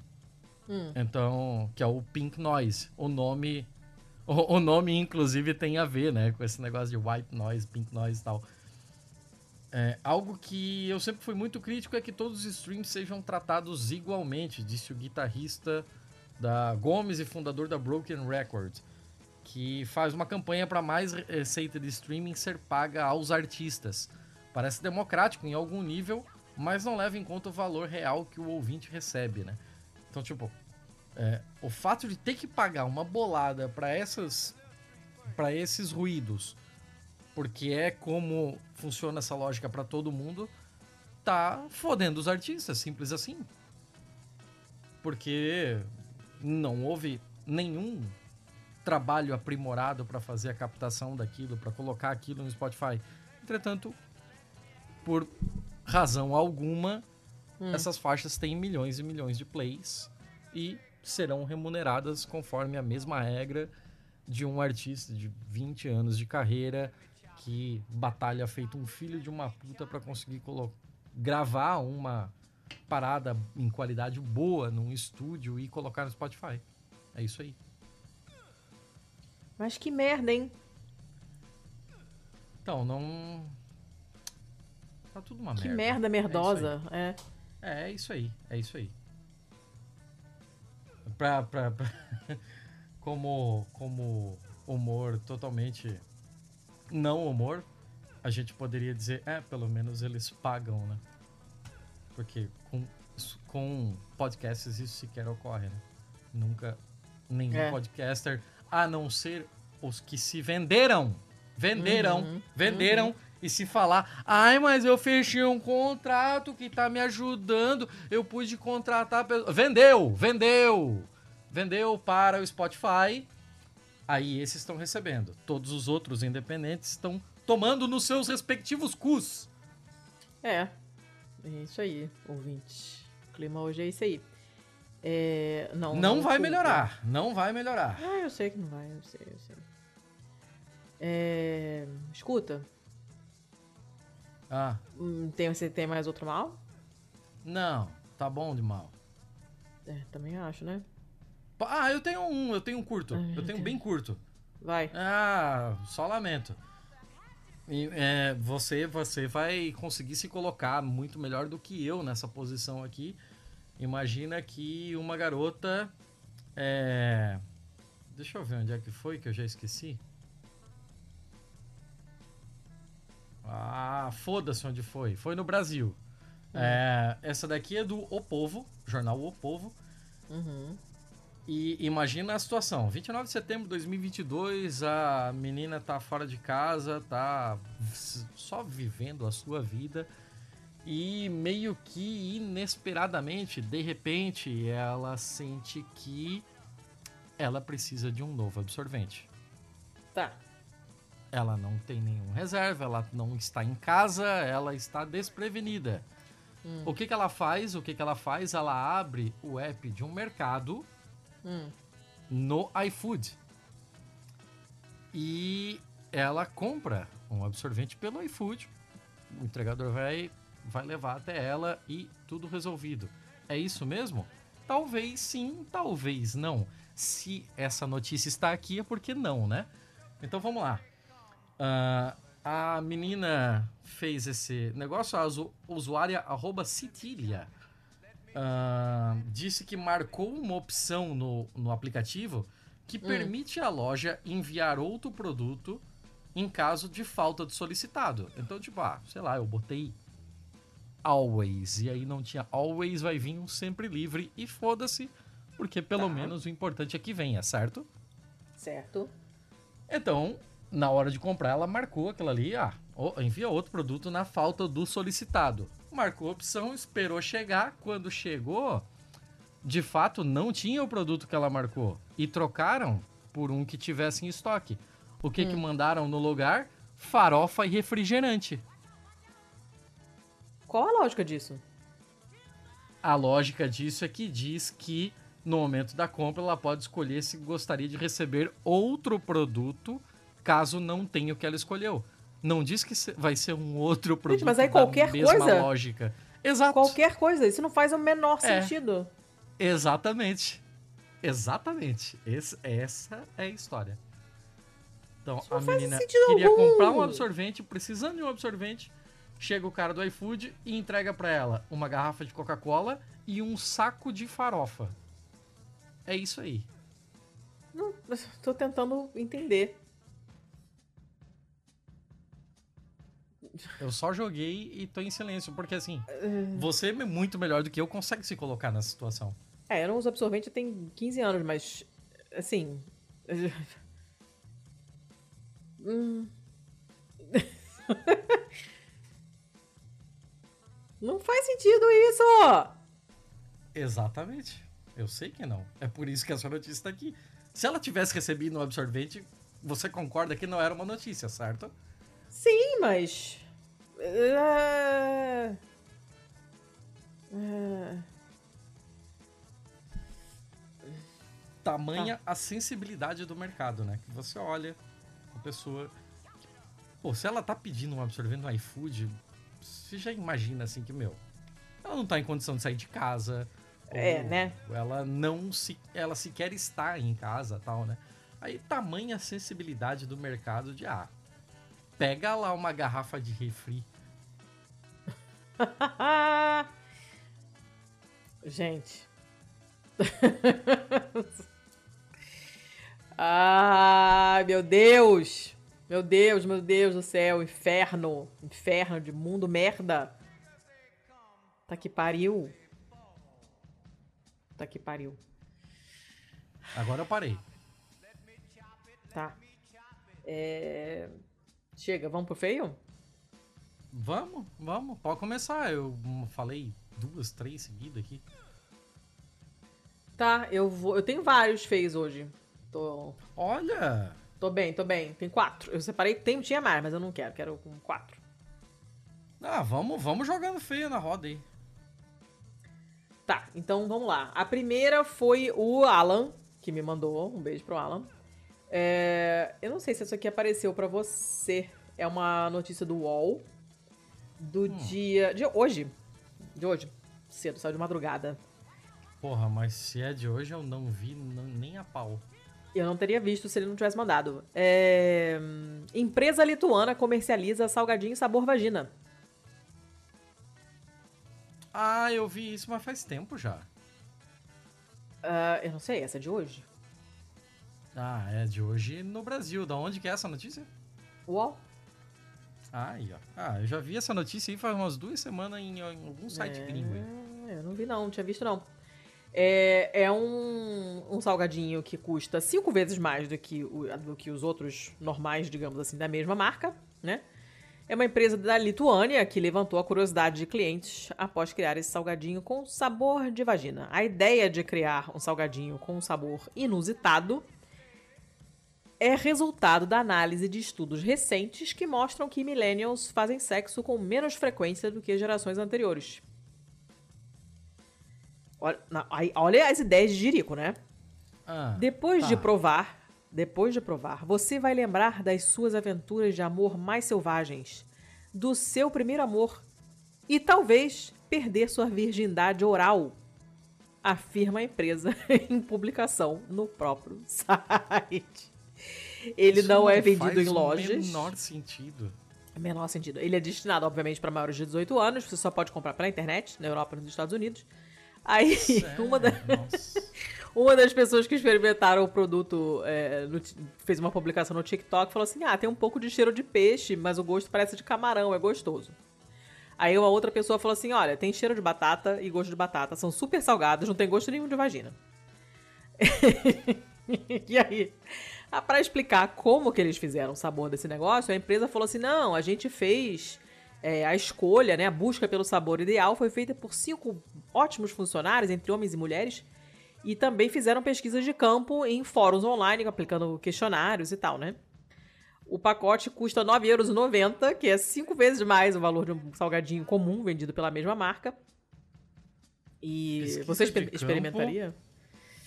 Hum. Então, que é o Pink Noise. O nome, o, o, nome inclusive tem a ver, né, com esse negócio de white noise, pink noise e tal. É, algo que eu sempre fui muito crítico é que todos os streams sejam tratados igualmente, disse o guitarrista da Gomes e fundador da Broken Records, que faz uma campanha para mais receita de streaming ser paga aos artistas. Parece democrático em algum nível, mas não leva em conta o valor real que o ouvinte recebe, né? Então, tipo, é, o fato de ter que pagar uma bolada para essas para esses ruídos, porque é como funciona essa lógica para todo mundo, tá fodendo os artistas, simples assim. Porque não houve nenhum trabalho aprimorado para fazer a captação daquilo, para colocar aquilo no Spotify. Entretanto, por razão alguma, hum. essas faixas têm milhões e milhões de plays e serão remuneradas conforme a mesma regra de um artista de 20 anos de carreira que batalha feito um filho de uma puta para conseguir gravar uma parada em qualidade boa num estúdio e colocar no Spotify. É isso aí. Mas que merda, hein? Então, não Tá tudo uma que merda. Que merda merdosa, é. É, é isso aí, é isso aí. Pra, pra, pra como, como humor totalmente não humor, a gente poderia dizer, é, pelo menos eles pagam, né? Porque com, com podcasts isso sequer ocorre, né? Nunca nenhum é. podcaster, a não ser os que se venderam, venderam, uhum, venderam uhum e se falar, ai, mas eu fechei um contrato que tá me ajudando, eu pude contratar. Vendeu, vendeu, vendeu para o Spotify. Aí esses estão recebendo. Todos os outros independentes estão tomando nos seus respectivos cus. É, é isso aí, ouvinte. O clima hoje é isso aí. É, não, não, não vai melhorar, não vai melhorar. Ah, eu sei que não vai, eu sei, eu sei. É, escuta, ah. Hum, tem, você tem mais outro mal? Não, tá bom de mal. É, também acho, né? Ah, eu tenho um, eu tenho um curto. Ah, eu tenho um bem curto. Vai. Ah, só lamento. E, é, você, você vai conseguir se colocar muito melhor do que eu nessa posição aqui. Imagina que uma garota. É... Deixa eu ver onde é que foi que eu já esqueci. Ah, foda-se onde foi. Foi no Brasil. Uhum. É, essa daqui é do O Povo, jornal O Povo. Uhum. E imagina a situação. 29 de setembro de 2022, a menina tá fora de casa, tá só vivendo a sua vida. E meio que inesperadamente, de repente, ela sente que ela precisa de um novo absorvente. Tá ela não tem nenhum reserva, ela não está em casa, ela está desprevenida. Hum. O que, que ela faz? O que, que ela faz? Ela abre o app de um mercado hum. no iFood. E ela compra um absorvente pelo iFood. O entregador vai, vai levar até ela e tudo resolvido. É isso mesmo? Talvez sim, talvez não. Se essa notícia está aqui é porque não, né? Então vamos lá. Uh, a menina fez esse negócio, a usuária arroba Citilia, uh, disse que marcou uma opção no, no aplicativo que hum. permite à loja enviar outro produto em caso de falta de solicitado. Então, tipo, ah, sei lá, eu botei always e aí não tinha always, vai vir um sempre livre e foda-se, porque pelo tá. menos o importante é que venha, certo? Certo. Então, na hora de comprar, ela marcou aquilo ali, ah, envia outro produto na falta do solicitado. Marcou a opção, esperou chegar. Quando chegou, de fato não tinha o produto que ela marcou. E trocaram por um que tivesse em estoque. O que, hum. que mandaram no lugar? Farofa e refrigerante. Qual a lógica disso? A lógica disso é que diz que no momento da compra ela pode escolher se gostaria de receber outro produto caso não tenha o que ela escolheu. Não diz que vai ser um outro produto Gente, mas aí qualquer da mesma coisa? lógica. Exato. Qualquer coisa. Isso não faz o menor É. sentido. Exatamente. Exatamente. Esse- essa é a história. Então, não a menina queria algum. comprar um absorvente, precisando de um absorvente. Chega o cara do iFood e entrega pra ela uma garrafa de Coca-Cola e um saco de farofa. É isso aí. Não, tô tentando entender. Eu só joguei e tô em silêncio, porque assim, você é muito melhor do que eu consegue se colocar nessa situação. É, eu não uso absorvente tem 15 anos, mas assim. Hum. não faz sentido isso! Exatamente. Eu sei que não. É por isso que essa notícia tá aqui. Se ela tivesse recebido um absorvente, você concorda que não era uma notícia, certo? Sim, mas. É... Tamanha a sensibilidade do mercado, né? Que você olha a pessoa. Pô, se ela tá pedindo um absorvente no iFood, você já imagina assim que, meu, ela não tá em condição de sair de casa. É, ou né? Ela não se. Ela sequer está em casa tal, né? Aí tamanha a sensibilidade do mercado de ah. Pega lá uma garrafa de refri. Gente. Ai, meu Deus! Meu Deus, meu Deus do céu, inferno! Inferno de mundo merda! Tá que pariu! Tá que pariu. Agora eu parei. Tá. É... Chega, vamos pro feio? Vamos, vamos, pode começar. Eu falei duas, três seguidas aqui. Tá, eu vou. Eu tenho vários feios hoje. Tô. Olha! Tô bem, tô bem. Tem quatro. Eu separei, tem, tinha mais, mas eu não quero. Quero com quatro. Ah, vamos, vamos jogando feio na roda aí. Tá, então vamos lá. A primeira foi o Alan, que me mandou. Um beijo pro Alan. É, eu não sei se isso aqui apareceu pra você. É uma notícia do UOL. Do dia. De hoje. De hoje. Cedo, saiu de madrugada. Porra, mas se é de hoje eu não vi não- nem a pau. Eu não teria visto se ele não tivesse mandado. É, Empresa lituana comercializa salgadinho sabor vagina. Ah, eu vi isso, mas faz tempo já. Ah, eu não sei, essa é de hoje? Ah, é de hoje no Brasil. Da onde que é essa notícia? UOL? Ah, aí, ó. Ah, eu já vi essa notícia aí faz umas duas semanas em, em algum site gringo aí. É, eu não vi não, não tinha visto não. É, é um, um salgadinho que custa cinco vezes mais do que, o- do que os outros normais, digamos assim, da mesma marca, né? É uma empresa da Lituânia que levantou a curiosidade de clientes após criar esse salgadinho com sabor de vagina. A ideia de criar um salgadinho com um sabor inusitado é resultado da análise de estudos recentes que mostram que millennials fazem sexo com menos frequência do que gerações anteriores. Olha, aí- olha as ideias de Jirico, né? Ah, Depois tá. de provar, depois de provar, você vai lembrar das suas aventuras de amor mais selvagens, do seu primeiro amor e talvez perder sua virgindade oral, afirma a empresa em publicação no próprio site. Ele Isso não é vendido faz em o lojas. menor sentido. Menor sentido. Ele é destinado, obviamente, para maiores de 18 anos. Você só pode comprar pela internet, na Europa e nos Estados Unidos. Aí, uma, da- É, uma das pessoas que experimentaram o produto é, no fez uma publicação no TikTok e falou assim: Ah, tem um pouco de cheiro de peixe, mas o gosto parece de camarão, é gostoso. Aí uma outra pessoa falou assim: Olha, tem cheiro de batata e gosto de batata, são super salgados, não tem gosto nenhum de vagina. e aí, ah, pra explicar como que eles fizeram o sabor desse negócio, a empresa falou assim: Não, a gente fez é, a escolha, né, a busca pelo sabor ideal foi feita por cinco ótimos funcionários, entre homens e mulheres, e também fizeram pesquisas de campo em fóruns online, aplicando questionários e tal, né? O pacote custa R$ 9,90€, que é cinco vezes mais o valor de um salgadinho comum vendido pela mesma marca. E Pesquisa você exper- campo. experimentaria?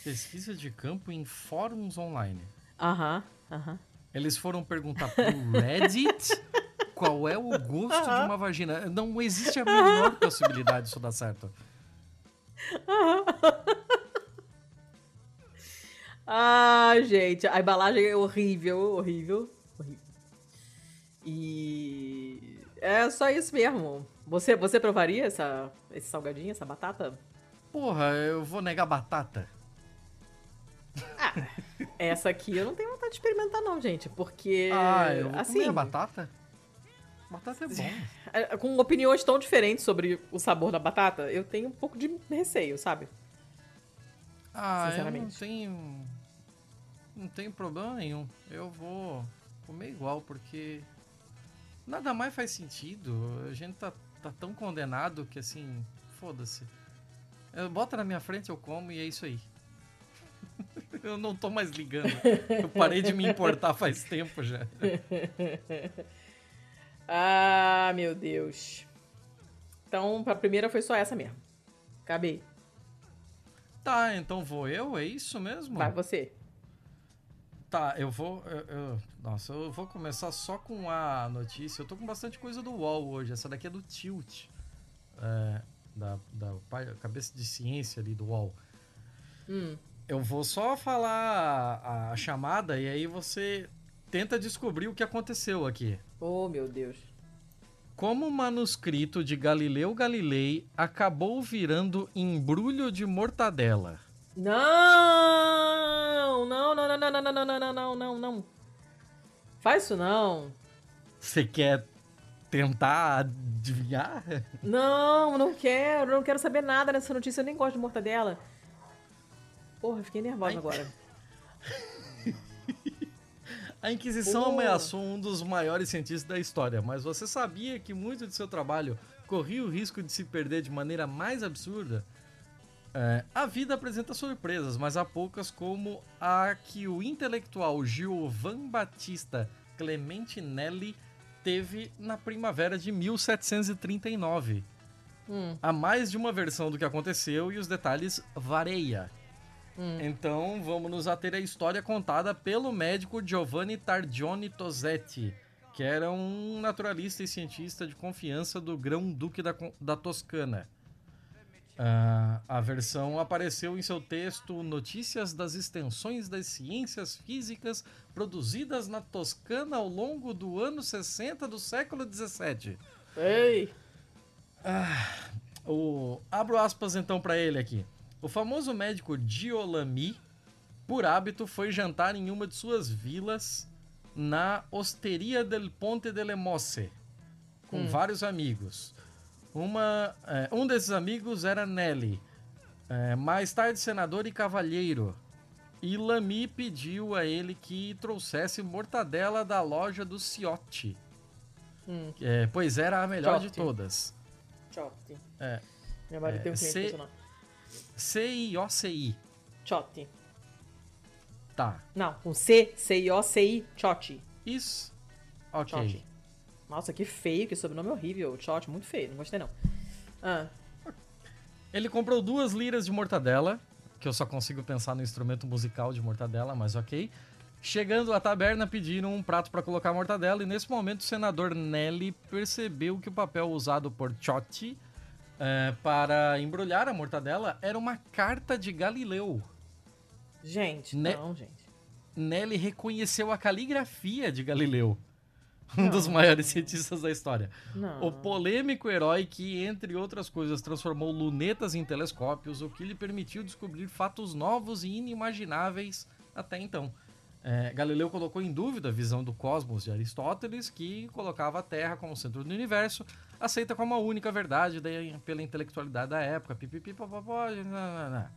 Pesquisa de campo em fóruns online. Aham, aham. Eles foram perguntar pro Reddit qual é o gosto de uma vagina. Não existe a menor possibilidade disso dar certo. Ah, gente, a embalagem é horrível, horrível, horrível. E é só isso mesmo. Você, você provaria essa, esse salgadinho, essa batata? Porra, eu vou negar batata. Essa aqui eu não tenho vontade de experimentar não, gente, porque ah, eu vou assim, comer a batata? Batata é bom. é, com opiniões tão diferentes sobre o sabor da batata, eu tenho um pouco de receio, sabe? Ah, eu não Sinceramente. tenho. Não tenho problema nenhum. Eu vou comer igual, porque nada mais faz sentido. A gente tá, tá tão condenado que assim, foda-se. Eu- Bota na minha frente, eu como e é isso aí. eu não tô mais ligando. Eu parei de me importar faz tempo já. Ah, meu Deus. Então, pra primeira foi só essa mesmo. Acabei. Tá, então vou eu? É isso mesmo? Vai você. Tá, eu vou. eu- eu- nossa, eu vou começar só com a notícia. Eu tô com bastante coisa do UOL hoje. Essa daqui é do Tilt. é, da, da cabeça de ciência ali do UOL. Hum. Eu vou só falar a, a chamada e aí você tenta descobrir o que aconteceu aqui. Oh, meu Deus. Como o manuscrito de Galileu Galilei acabou virando embrulho de mortadela? Não! Não, não, não, não, não, não, não, não, não, não, não. Faz isso não. Você quer tentar adivinhar? Não, não quero. Não quero saber nada nessa notícia. Eu nem gosto de mortadela. Porra, fiquei nervosa Ai. agora. A Inquisição Pô. ameaçou um dos maiores cientistas da história, mas você sabia que muito de seu trabalho corria o risco de se perder de maneira mais absurda? É, a vida apresenta surpresas, mas há poucas como a que o intelectual Giovan Battista Clemente Nelli teve na primavera de 1739. Hum, Há mais de uma versão do que aconteceu e os detalhes varia. Hum. Então vamos nos ater à história contada pelo médico Giovanni Targioni Tosetti, que era um naturalista e cientista de confiança do Grão-Duque da, da Toscana. Ah, a versão apareceu em seu texto Notícias das Extensões das Ciências Físicas produzidas na Toscana ao longo do ano 60 do século 17. Ei! O, abro aspas então para ele aqui. O famoso médico Giolami, por hábito, foi jantar em uma de suas vilas na Osteria del Ponte delle Mosse, com vários amigos. Uma, é, um desses amigos era Nelly, é, mais tarde senador e cavalheiro. E Lamy pediu a ele que trouxesse mortadela da loja do Ciotti, Hum, é, pois era a melhor de Ciotti. todas. Chotti. É. Meu marido tem um cliente nome. C-I-O-C-I. Chotti. Tá. Não, com C, C-I-O-C-I, Chotti. Isso. Ok. Chotti. Nossa, que feio, que sobrenome horrível. Chotti, muito feio, não gostei não. Ah, Ele comprou duas liras de mortadela, que eu só consigo pensar no instrumento musical de mortadela, mas ok. Chegando à taberna, pediram um prato para colocar a mortadela e nesse momento o senador Nelly percebeu que o papel usado por Ciotti eh, para embrulhar a mortadela era uma carta de Galileu. gente, Ne- não, gente. Nelly reconheceu a caligrafia de Galileu, um Não. dos maiores cientistas da história. Não. O polêmico herói que, entre outras coisas, transformou lunetas em telescópios, o que lhe permitiu descobrir fatos novos e inimagináveis até então. É, Galileu colocou em dúvida a visão do cosmos de Aristóteles, que colocava a Terra como centro do universo, aceita como a única verdade daí, pela intelectualidade da época. Pipipi, popopó, nananã.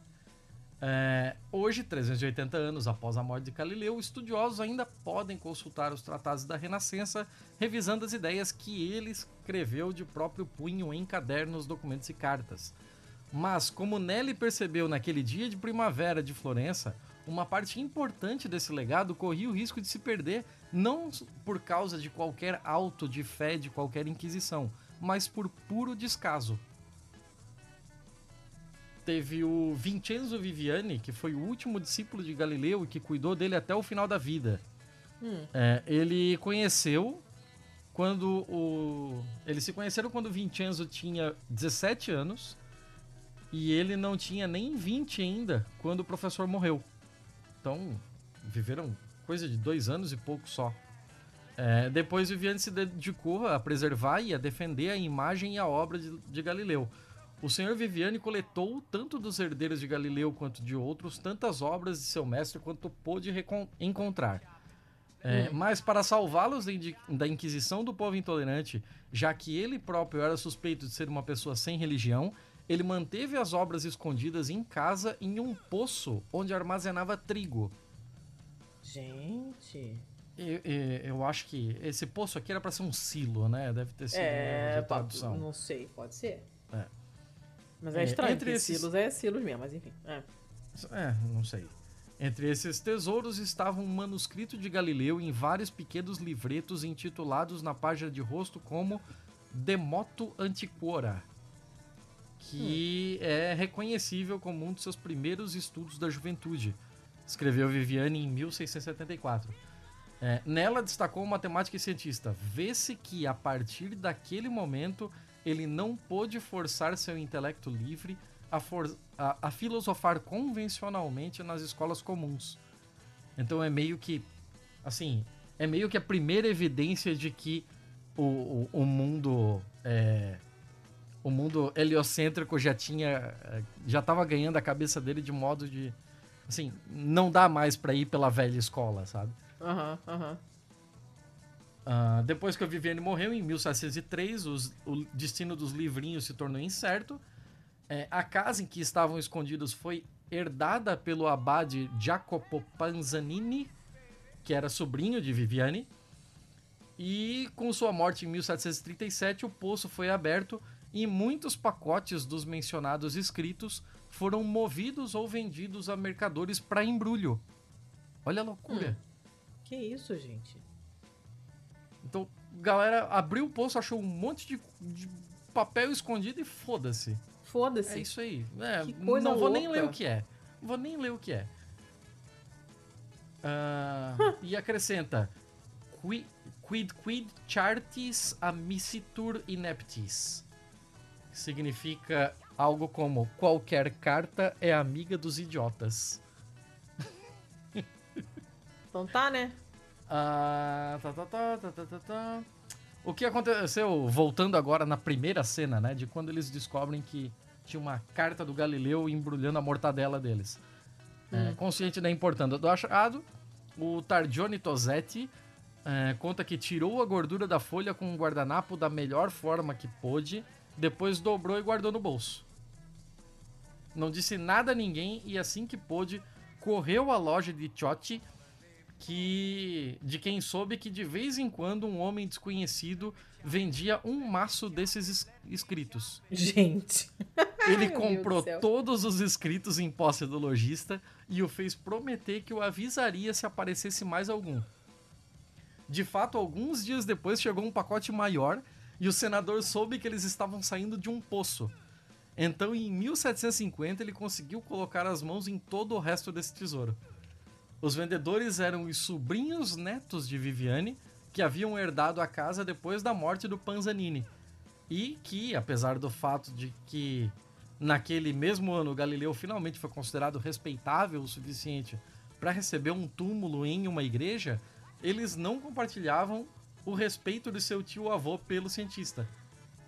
É, hoje, 380 anos após a morte de Galileu, estudiosos ainda podem consultar os tratados da Renascença, revisando as ideias que ele escreveu de próprio punho em cadernos, documentos e cartas. Mas, como Nelly percebeu naquele dia de primavera de Florença, uma parte importante desse legado corria o risco de se perder, não por causa de qualquer auto de fé de qualquer inquisição, mas por puro descaso. teve o Vincenzo Viviani, que foi o último discípulo de Galileu e que cuidou dele até o final da vida. Hum. É, ele conheceu quando o. Eles se conheceram quando o Vincenzo tinha 17 anos e ele não tinha nem 20 ainda quando o professor morreu. Então, viveram coisa de dois anos e pouco só. É, depois Viviane se dedicou a preservar e a defender a imagem e a obra de, de Galileu. O senhor Viviane coletou tanto dos herdeiros de Galileu quanto de outros tantas obras de seu mestre quanto pôde encontrar. É, Mas para salvá-los da Inquisição do povo intolerante, já que ele próprio era suspeito de ser uma pessoa sem religião, ele manteve as obras escondidas em casa em um poço onde armazenava trigo. Gente. Eu, eu, acho que esse poço aqui era para ser um silo, né? Deve ter sido é, uma tradução. Não sei, pode ser. É. Mas é, É, estranho, entre esses- silos é silos mesmo, mas enfim. É. É, não sei. Entre esses tesouros estava um manuscrito de Galileu em vários pequenos livretos intitulados na página de rosto como De Motu Antiquora, que é reconhecível como um dos seus primeiros estudos da juventude. Escreveu Viviane em 1674. É, nela destacou o matemático e cientista. Vê-se que a partir daquele momento ele não pôde forçar seu intelecto livre a, for- a- a filosofar convencionalmente nas escolas comuns. Então é meio que, assim, é meio que a primeira evidência de que o, o, o mundo é, o mundo heliocêntrico já tinha é, já estava ganhando a cabeça dele de modo de assim não dá mais para ir pela velha escola, sabe? Aham, aham. Ah, depois que a Viviane morreu, em 1703, os- o destino dos livrinhos se tornou incerto. É, a casa em que estavam escondidos foi herdada pelo abade Jacopo Panzanini, que era sobrinho de Viviane. E com sua morte em 1737, o poço foi aberto e muitos pacotes dos mencionados escritos foram movidos ou vendidos a mercadores para embrulho. Olha a loucura. Que isso, gente? Então, galera abriu o poço, achou um monte de, de papel escondido e foda-se. Foda-se. É isso aí. É, coisa não vou nem ler o que é. Vou nem ler o que é. Ah, e acrescenta: Qui- Quid quid chartis amicitur ineptis. Significa algo como qualquer carta é amiga dos idiotas. Então tá, né? Ah, tá, tá, tá, tá, tá, tá, tá. O que aconteceu, voltando agora na primeira cena, né? De quando eles descobrem que tinha uma carta do Galileu embrulhando a mortadela deles. É, consciente da importância do achado, o Targione Tosetti é, conta que tirou a gordura da folha com um guardanapo da melhor forma que pôde, depois dobrou e guardou no bolso. Não disse nada a ninguém e assim que pôde, correu à loja de Chotti que de quem soube que de vez em quando um homem desconhecido vendia um maço desses es- escritos. Gente. Ele comprou todos os escritos em posse do lojista e o fez prometer que o avisaria se aparecesse mais algum. De fato, alguns dias depois chegou um pacote maior e o senador soube que eles estavam saindo de um poço. Então, em 1750, ele conseguiu colocar as mãos em todo o resto desse tesouro. Os vendedores eram os sobrinhos netos de Viviane, que haviam herdado a casa depois da morte do Panzanini. E que, apesar do fato de que naquele mesmo ano Galileu finalmente foi considerado respeitável o suficiente para receber um túmulo em uma igreja, eles não compartilhavam o respeito de seu tio avô pelo cientista.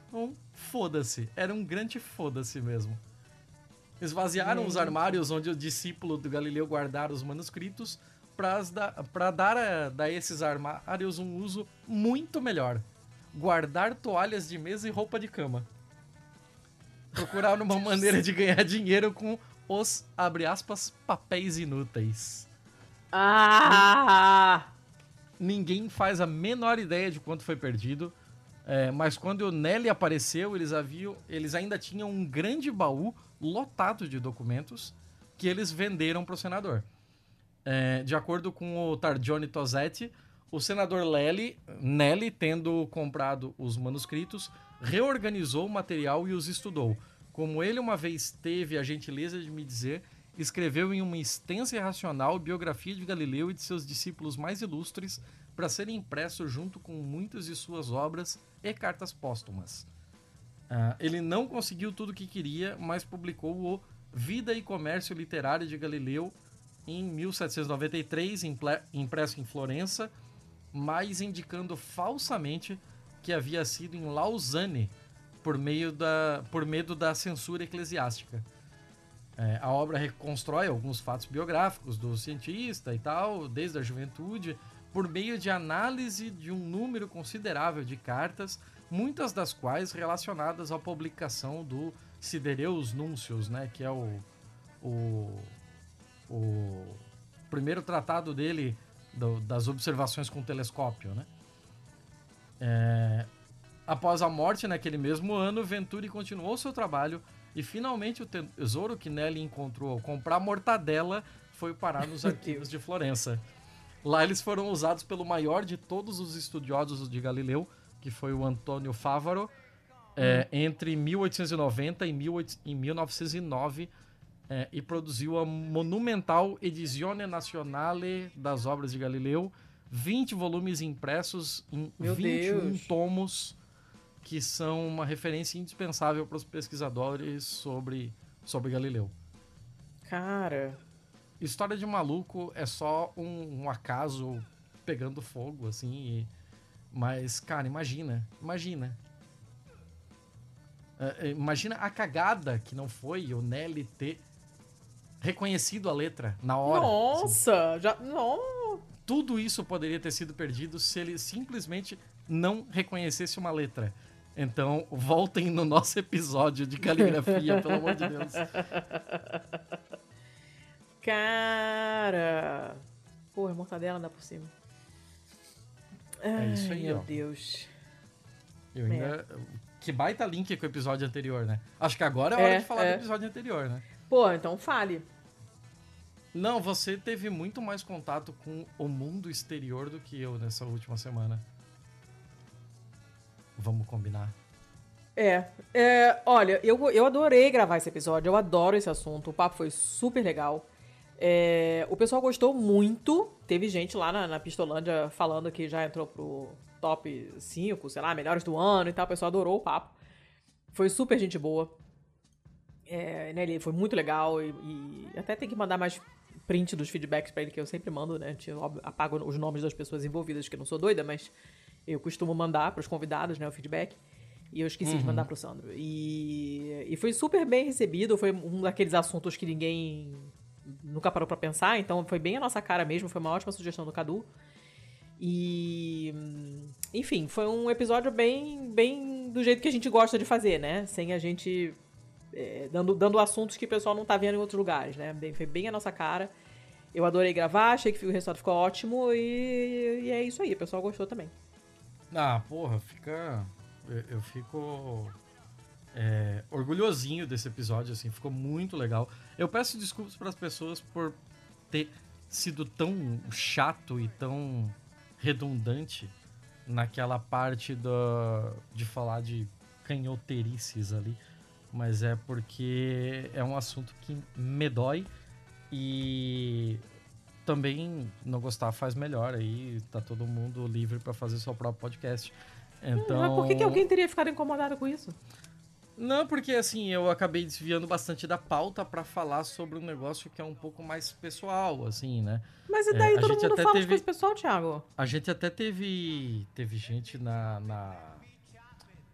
Então, foda-se. Era um grande foda-se mesmo. Esvaziaram os armários onde o discípulo do Galileu guardara os manuscritos para dar a, a esses armários um uso muito melhor. Guardar toalhas de mesa e roupa de cama. Procurar uma maneira de ganhar dinheiro com os, abre aspas, papéis inúteis. Ah! Ninguém faz a menor ideia de quanto foi perdido. é, mas quando o Nelly apareceu, eles, haviam, eles ainda tinham um grande baú lotado de documentos que eles venderam para o senador. É, de acordo com o Targione Tosetti, o senador Lely, Nelly, tendo comprado os manuscritos, reorganizou o material e os estudou. como ele uma vez teve a gentileza de me dizer, escreveu em uma extensa e racional biografia de Galileu e de seus discípulos mais ilustres para ser impresso junto com muitas de suas obras e cartas póstumas. Uh, ele não conseguiu tudo o que queria, mas publicou o Vida e Comércio Literário de Galileu em 1793, impresso em Florença, mas indicando falsamente que havia sido em Lausanne por, meio da, por medo da censura eclesiástica. É, a obra reconstrói alguns fatos biográficos do cientista e tal, desde a juventude, por meio de análise de um número considerável de cartas, muitas das quais relacionadas à publicação do Sidereus Nuncius, né, que é o, o, o primeiro tratado dele do, das observações com telescópio. Né? É, após a morte naquele mesmo ano, Venturi continuou seu trabalho e finalmente o tesouro que Nelly encontrou ao comprar mortadela foi parar nos arquivos de Florença. Lá eles foram usados pelo maior de todos os estudiosos de Galileu, que foi o Antônio Favaro, é, hum. entre 1890 e, 18, e 1909, é, e produziu a monumental Edizione Nazionale das Obras de Galileu, 20 volumes impressos em Meu 21 Deus. tomos, que são uma referência indispensável para os pesquisadores sobre, sobre Galileu. Cara, História de maluco é só um, um acaso pegando fogo, assim. E... Mas, cara, imagina. Imagina. Uh, imagina a cagada que não foi o Nelly ter reconhecido a letra na hora. Nossa! Assim. Já. Não. Tudo isso poderia ter sido perdido se ele simplesmente não reconhecesse uma letra. Então, voltem no nosso episódio de caligrafia, pelo amor de Deus. Cara! Porra, mortadela dá por cima. É isso aí, meu ó. Deus. Eu ainda... É. Que baita link com o episódio anterior, né? Acho que agora é hora é, de falar é. do episódio anterior, né? Pô, então fale. Não, você teve muito mais contato com o mundo exterior do que eu nessa última semana. Vamos combinar. É, é olha, eu, eu adorei gravar esse episódio, eu adoro esse assunto, o papo foi super legal. É, o pessoal gostou muito. Teve gente lá na, na, Pistolândia falando que já entrou pro top 5, sei lá, melhores do ano e tal. O pessoal adorou o papo. Foi super gente boa. É, né, ele foi muito legal e, e, até tem que mandar mais print dos feedbacks para ele, que eu sempre mando, né? Eu apago os nomes das pessoas envolvidas, que eu não sou doida, mas eu costumo mandar para os convidados, né, o feedback. E eu esqueci uhum. de mandar pro Sandro. E, e foi super bem recebido. Foi um daqueles assuntos que ninguém nunca parou para pensar, então foi bem a nossa cara mesmo, foi uma ótima sugestão do Cadu. E enfim, foi um episódio bem bem do jeito que a gente gosta de fazer, né? Sem a gente é, dando, dando assuntos que o pessoal não tá vendo em outros lugares, né? Bem, foi bem a nossa cara. Eu adorei gravar, achei que o resultado ficou ótimo e, e é isso aí, o pessoal gostou também. Ah, porra, fica. Eu, eu fico é, orgulhosinho desse episódio, assim, ficou muito legal. Eu peço desculpas para as pessoas por ter sido tão chato e tão redundante naquela parte do, de falar de canhoterices ali, mas é porque é um assunto que me dói e também não gostar faz melhor aí tá todo mundo livre para fazer seu próprio podcast. Então, mas por que, que alguém teria ficado incomodado com isso? Não, porque assim, eu acabei desviando bastante da pauta para falar sobre um negócio que é um pouco mais pessoal, assim, né? Mas e daí é, todo mundo fala teve... de coisa pessoal, Thiago? A gente até teve, teve gente na, na,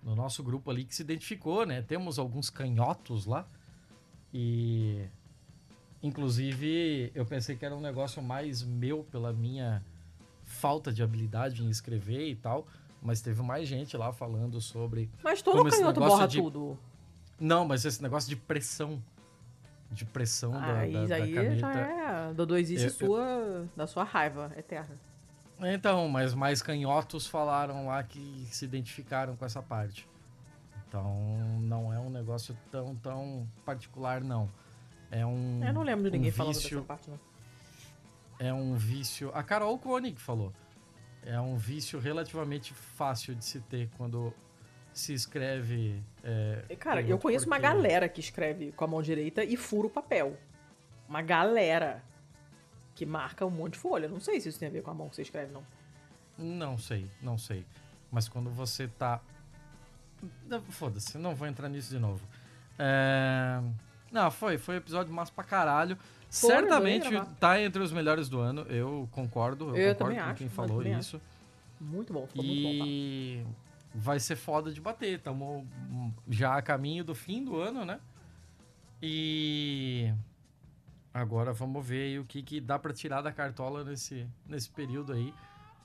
no nosso grupo ali que se identificou, né? Temos alguns canhotos lá e... Inclusive, eu pensei que era um negócio mais meu pela minha falta de habilidade em escrever e tal. Mas teve mais gente lá falando sobre. Mas todo como canhoto borra de... tudo. Não, mas esse negócio de pressão. De pressão da, aí, da, da aí caneta. já é do dois isso sua, eu... da sua raiva eterna. Então, mas mais canhotos falaram lá que se identificaram com essa parte. Então, não é um negócio tão, tão particular, não. É um. Eu não lembro de ninguém um falando dessa parte, não. É um vício. A Carol Koenig falou. É um vício relativamente fácil de se ter quando se escreve. É, Cara, eu conheço uma porque- galera que escreve com a mão direita e fura o papel. Uma galera que marca um monte de folha. Não sei se isso tem a ver com a mão que você escreve, não. Não sei, não sei. Mas quando você tá. Foda-se, não vou entrar nisso de novo. É, Não, foi, foi um episódio massa pra caralho. Certamente tá entre os melhores do ano, eu concordo. Eu, Eu concordo com quem falou isso. Muito bom, ficou muito bom. Tá? E vai ser foda de bater. Estamos já a caminho do fim do ano, né? E agora vamos ver aí o que, que dá pra tirar da cartola nesse, nesse período aí.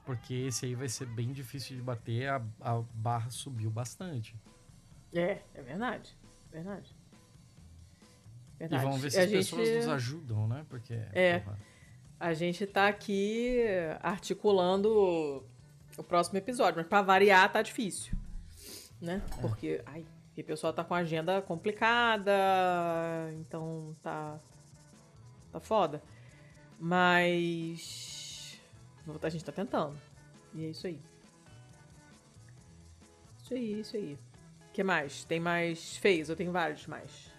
Porque esse aí vai ser bem difícil de bater. A, a barra subiu bastante. É, é verdade. Verdade. Verdade. E vamos ver se a as pessoas gente- nos ajudam, né? Porque. É. porra, A gente tá aqui articulando o próximo episódio, mas pra variar tá difícil. Né? É. Porque, ai, o pessoal tá com a agenda complicada, então tá. tá foda. Mas. A gente tá tentando. E é isso aí. Isso aí, isso aí. O que mais? Tem mais fez? Eu tenho vários mais.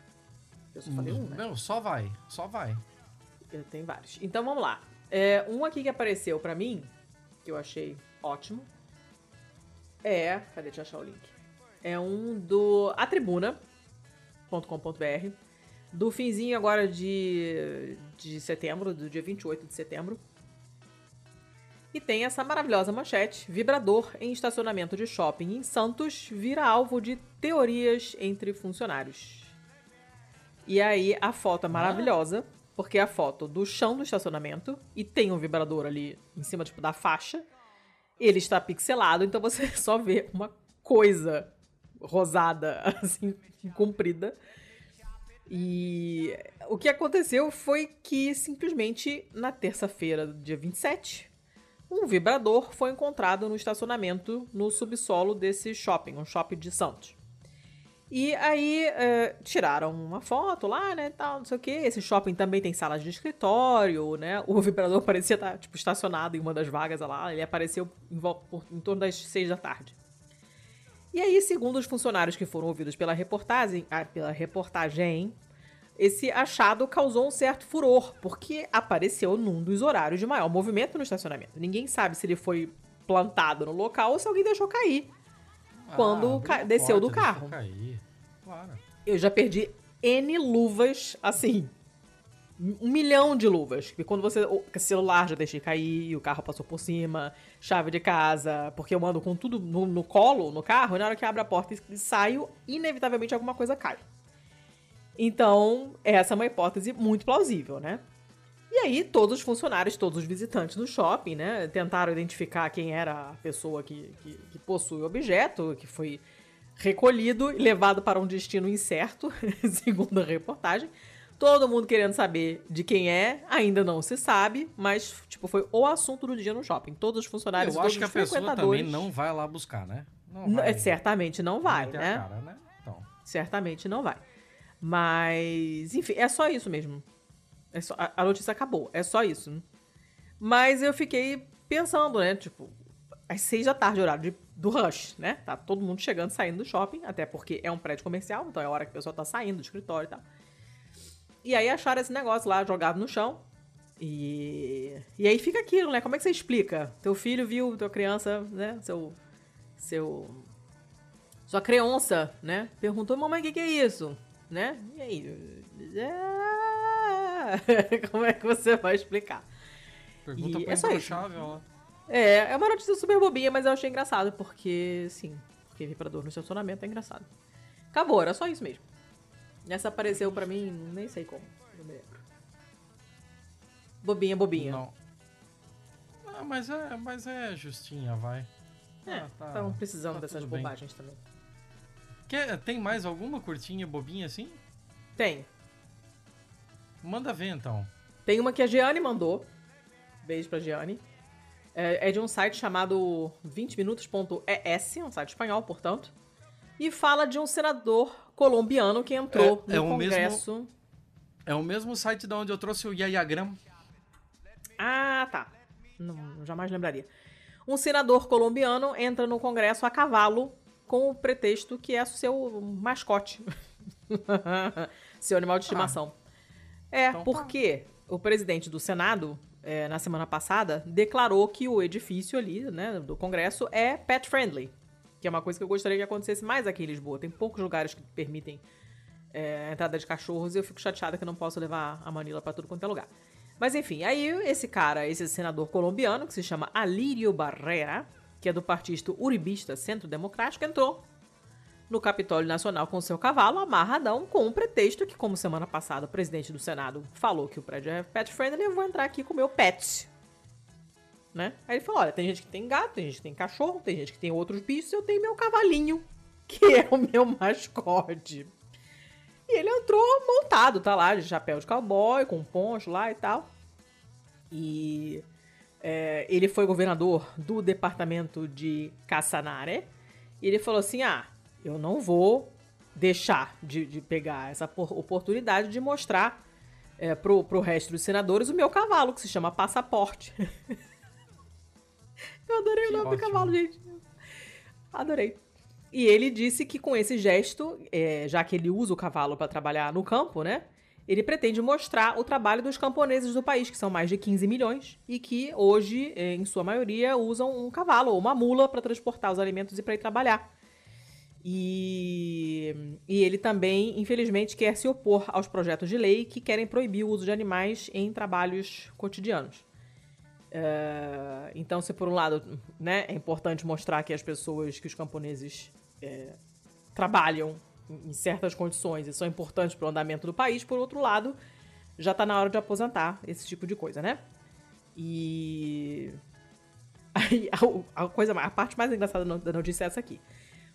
Eu só falei um, né? Não, só vai. Só vai. Eu tenho vários. Então vamos lá. É, um aqui que apareceu pra mim, que eu achei ótimo, é. Cadê? Deixa eu achar o link. É um do atribuna.com.br, do finzinho agora de, de setembro, do dia 28 de setembro. E tem essa maravilhosa manchete: vibrador em estacionamento de shopping em Santos vira alvo de teorias entre funcionários. E aí a foto é maravilhosa, porque é a foto do chão do estacionamento e tem um vibrador ali em cima tipo da faixa. Ele está pixelado, então você só vê uma coisa rosada assim comprida. E o que aconteceu foi que simplesmente na terça-feira, dia 27, um vibrador foi encontrado no estacionamento no subsolo desse shopping, um shopping de Santos. E aí é, tiraram uma foto lá, né, tal, não sei o que. Esse shopping também tem salas de escritório, né? O vibrador parecia estar, tipo, estacionado em uma das vagas lá. Ele apareceu em, por- em torno das seis da tarde. E aí, segundo os funcionários que foram ouvidos pela reportagem, ah, pela reportagem, esse achado causou um certo furor, porque apareceu num dos horários de maior movimento no estacionamento. Ninguém sabe se ele foi plantado no local ou se alguém deixou cair. Quando abriu ca- a desceu do porta, carro. Claro. Eu já perdi N luvas, assim. Um milhão de luvas. Que quando você. O celular já deixei cair, o carro passou por cima, chave de casa, porque eu ando com tudo no, no colo, no carro, e na hora que abre a porta e saio, inevitavelmente alguma coisa cai. Então, essa é uma hipótese muito plausível, né? E aí, todos os funcionários, todos os visitantes do shopping, né, tentaram identificar quem era a pessoa que, que, que possui o objeto, que foi recolhido e levado para um destino incerto, segundo a reportagem. Todo mundo querendo saber de quem é, ainda não se sabe, mas, tipo, foi o assunto do dia no shopping. Todos os funcionários, Eu acho que a pessoa também não vai lá buscar, né? Não vai é, certamente não vai, a né? cara, né? Então. Certamente não vai. Mas, enfim, é só isso mesmo. É só- a, a notícia acabou. É só isso. Mas eu fiquei pensando, né? Tipo, às seis da tarde, horário de- do rush, né? Tá todo mundo chegando, saindo do shopping, até porque é um prédio comercial, então é a hora que a pessoa tá saindo do escritório e tal. E aí acharam esse negócio lá jogado no chão. E, e aí fica aquilo, né? Como é que você explica? Teu filho viu, tua criança, né? Seu. Seu. Sua criança, né? Perguntou, mamãe, o que, que é isso? Né? E aí? É... Como é que você vai explicar? Pergunta E pra é só isso. chave, ó. É, é uma notícia super bobinha, mas eu achei engraçado, porque, sim, porque vibrador no estacionamento é engraçado. Acabou, era só isso mesmo. Essa apareceu pra mim, nem sei como, não me lembro. Bobinha, bobinha. Não. Ah, mas é, mas é justinha, vai. É, Ah, tá- estavam precisando tá dessas tudo bem. bobagens também. Quer, tem mais alguma curtinha bobinha assim? Tem. Manda ver então. Tem uma que a Giane mandou. Beijo pra Giane. É, é de um site chamado 20minutos.es, um site espanhol, portanto. E fala de um senador colombiano que entrou É- é no o mesmo- Congresso. É o mesmo site de onde eu trouxe o Yayagram. Ah, tá. Não, jamais lembraria. Um senador colombiano entra no Congresso a cavalo com o pretexto que é seu mascote. seu animal de estimação. Ah, é, então tá. porque tá. o presidente do Senado, é, na semana passada, declarou que o edifício ali, né, do Congresso é pet friendly. Que é uma coisa que eu gostaria que acontecesse mais aqui em Lisboa. Tem poucos lugares que permitem é, a entrada de cachorros e eu fico chateada que eu não posso levar a Manila para tudo quanto é lugar. Mas enfim, aí esse cara, esse senador colombiano, que se chama Alírio Barrera, que é do partido uribista Centro Democrático, entrou no Capitólio Nacional com seu cavalo amarradão, com um pretexto que, como semana passada o presidente do Senado falou que o prédio é pet friendly, eu vou entrar aqui com o meu pet. Né? Aí ele falou: olha, tem gente que tem gato, tem gente que tem cachorro, tem gente que tem outros bichos, eu tenho meu cavalinho, que é o meu mascote. E ele entrou montado, tá lá, de chapéu de cowboy, com poncho lá e tal. E é, ele foi governador do departamento de Casanare. E ele falou assim: ah, eu não vou deixar de, de pegar essa oportunidade de mostrar é, pro, pro resto dos senadores o meu cavalo, que se chama Passaporte. eu adorei o nome ótimo. do cavalo, gente. Adorei. E ele disse que com esse gesto, é, já que ele usa o cavalo para trabalhar no campo, né? Ele pretende mostrar o trabalho dos camponeses do país, que são mais de 15 milhões, e que hoje, é, em sua maioria, usam um cavalo ou uma mula para transportar os alimentos e para ir trabalhar. E, e, ele também, infelizmente, quer se opor aos projetos de lei que querem proibir o uso de animais em trabalhos cotidianos. Uh, então, se por um lado né, é importante mostrar que as pessoas, que os camponeses é, trabalham em certas condições e são importantes para o andamento do país, por outro lado, já está na hora de aposentar esse tipo de coisa, né? E Aí, a, a, coisa, a parte mais engraçada da notícia é essa aqui.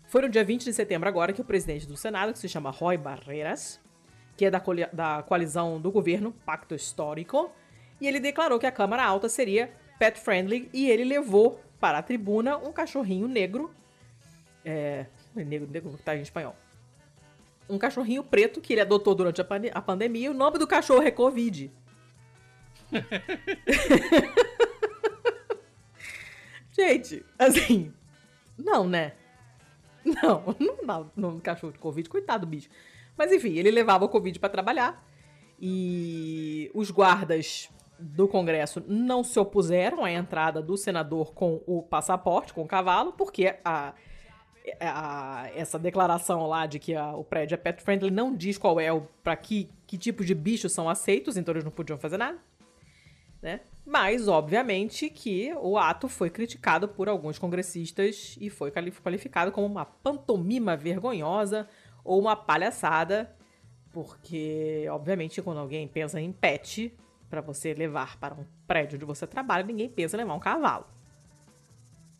Foi no dia 20 de setembro agora que o presidente do Senado, que se chama Roy Barreiras, que é da, da coalizão do governo Pacto Histórico, e ele declarou que a Câmara Alta seria pet friendly e ele levou para a tribuna um cachorrinho negro é, negro, negro tá em espanhol. Um cachorrinho preto que ele adotou durante a, pande a pandemia. O nome do cachorro é Covid. Gente, assim. Não, né? Não, não dá o cachorro de Covid, coitado do bicho. Mas enfim, ele levava o Covid para trabalhar. E os guardas do Congresso não se opuseram à entrada do senador com o passaporte, com o cavalo, porque a, a, essa declaração lá de que a, o prédio é pet friendly não diz qual é o para que, que tipo de bichos são aceitos, então eles não podiam fazer nada, né? Mas, obviamente, que o ato foi criticado por alguns congressistas e foi qualificado como uma pantomima vergonhosa ou uma palhaçada, porque, obviamente, quando alguém pensa em pet para você levar para um prédio onde você trabalha, ninguém pensa em levar um cavalo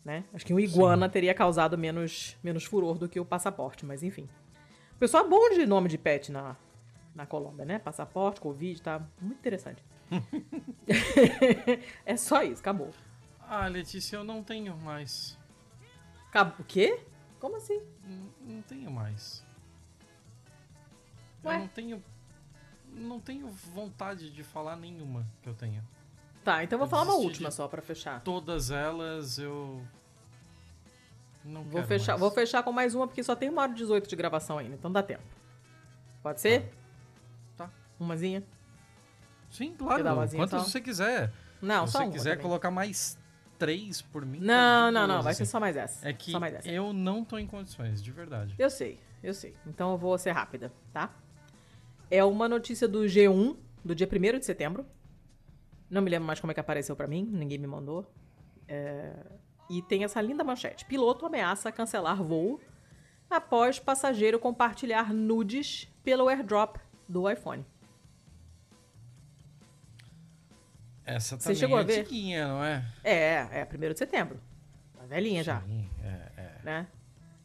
né? Acho que um iguana Sim. teria causado menos, menos furor do que o passaporte, mas enfim. O pessoal é bom de nome de pet na, na Colômbia, né? Passaporte, Covid, tá muito interessante. é só isso, acabou. Ah, Letícia, eu não tenho mais. O quê? Como assim? Não, não tenho mais. Ué? Eu não tenho. Não tenho vontade de falar nenhuma que eu tenho. Tá, então eu vou falar uma última só para fechar. Todas elas eu não vou fechar, mais. vou fechar com mais uma porque só tem uma hora e 18 de gravação ainda, então dá tempo. Pode ser? Tá. tá. Umazinha? Sim, claro. Quantas você quiser. Não, Se você quiser colocar mais três por mim. Não, não, não, vai ser só mais essa. É que essa. eu não tô em condições, de verdade. Eu sei, eu sei. Então eu vou ser rápida, tá? É uma notícia do G1 do dia 1 de setembro. Não me lembro mais como é que apareceu para mim, ninguém me mandou. É... E tem essa linda manchete: piloto ameaça cancelar voo após passageiro compartilhar nudes pelo airdrop do iPhone. Essa também Você chegou é a ver? antiguinha, não é? É, é, primeiro de setembro. Tá velhinha Sim, já. É, é. Né?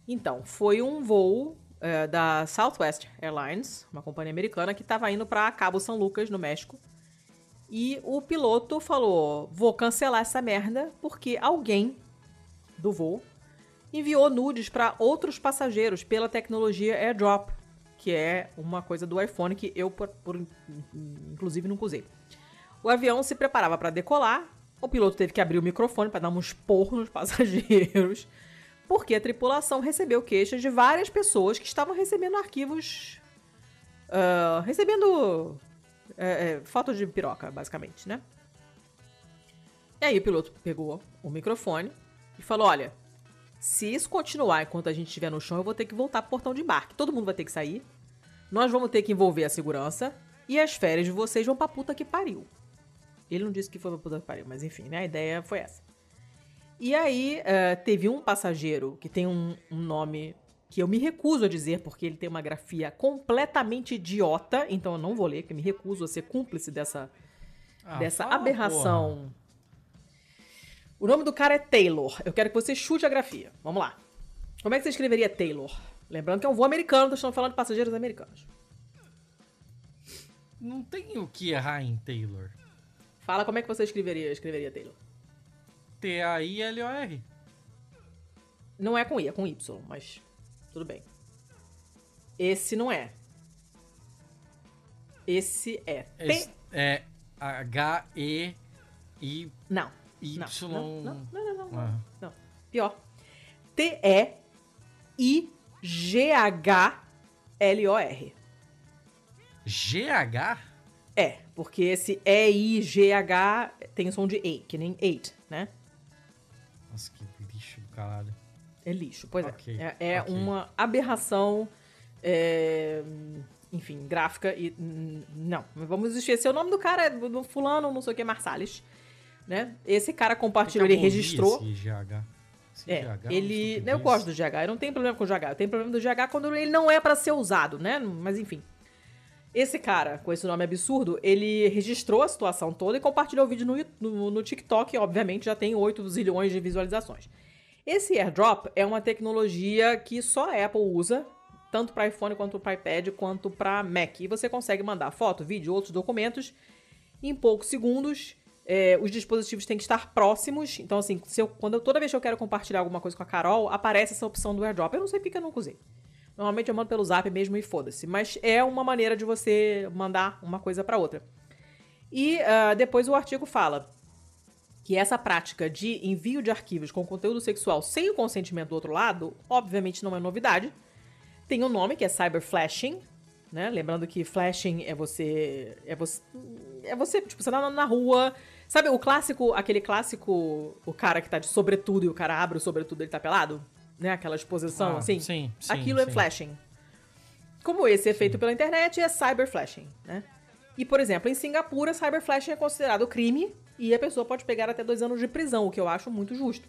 Então, foi um voo é, da Southwest Airlines, uma companhia americana, que estava indo para Cabo São Lucas, no México. E o piloto falou: vou cancelar essa merda porque alguém do voo enviou nudes para outros passageiros pela tecnologia AirDrop, que é uma coisa do iPhone que eu, por, por inclusive, nunca usei. O avião se preparava para decolar, o piloto teve que abrir o microfone para dar um esporro nos passageiros, porque a tripulação recebeu queixas de várias pessoas que estavam recebendo arquivos. Uh, recebendo é, é, foto de piroca, basicamente, né? E aí o piloto pegou o microfone e falou: Olha, se isso continuar enquanto a gente estiver no chão, eu vou ter que voltar pro portão de embarque. Todo mundo vai ter que sair. Nós vamos ter que envolver a segurança. E as férias de vocês vão pra puta que pariu. Ele não disse que foi pra puta que pariu, mas enfim, né? A ideia foi essa. E aí, uh, teve um passageiro que tem um, um, nome que eu me recuso a dizer porque ele tem uma grafia completamente idiota, então eu não vou ler, porque eu me recuso a ser cúmplice dessa, ah, dessa fala, aberração. Porra. O nome do cara é Taylor. Eu quero que você chute a grafia. Vamos lá. Como é que você escreveria Taylor? Lembrando que é um voo americano, estamos falando de passageiros americanos. Não tem o que errar em Taylor. Fala como é que você escreveria, escreveria Taylor. T-A-I-L-O-R. Não é com I, é com Y, mas tudo bem. Esse não é. Esse é. Esse é H-E-I. Não. Y. Não, não, não, não. não, ah. não. Pior. T-E-I-G-H-L-O-R. G-H? É, porque esse E-I-G-H tem o som de E, que nem eight, né? Nossa, que lixo do caralho. É lixo, pois okay, é. É, é okay. uma aberração, é, enfim, gráfica e. Não, vamos esquecer o nome do cara, do fulano, não sei o que, Marsalis. Né? Esse cara compartilhou, ele registrou. Esse GH. Esse é, GH, ele. Eu gosto do GH, eu não tenho problema com o GH. Eu tenho problema do GH quando ele não é para ser usado, né? Mas enfim. Esse cara, com esse nome absurdo, ele registrou a situação toda e compartilhou o vídeo no, no, no TikTok, obviamente já tem 8 zilhões de visualizações. Esse airdrop é uma tecnologia que só a Apple usa, tanto para iPhone quanto para iPad, quanto para Mac. E você consegue mandar foto, vídeo, outros documentos em poucos segundos. É, os dispositivos têm que estar próximos. Então, assim, eu, quando eu, toda vez que eu quero compartilhar alguma coisa com a Carol, aparece essa opção do airdrop. Eu não sei porque eu não usei. Normalmente eu mando pelo zap mesmo e foda-se. Mas é uma maneira de você mandar uma coisa para outra. E uh, depois o artigo fala que essa prática de envio de arquivos com conteúdo sexual sem o consentimento do outro lado, obviamente não é novidade. Tem um nome que é cyberflashing, né? Lembrando que flashing é você é você é você, tipo, você tá na rua, sabe o clássico, aquele clássico o cara que tá de sobretudo e o cara abre o sobretudo ele tá pelado? Né? Aquela exposição, ah, assim. Sim, sim Aquilo é sim. é flashing. Como esse é feito pela internet, é cyberflashing, né? E, por exemplo, em Singapura, cyberflashing é considerado crime e a pessoa pode pegar até dois anos de prisão, o que eu acho muito justo.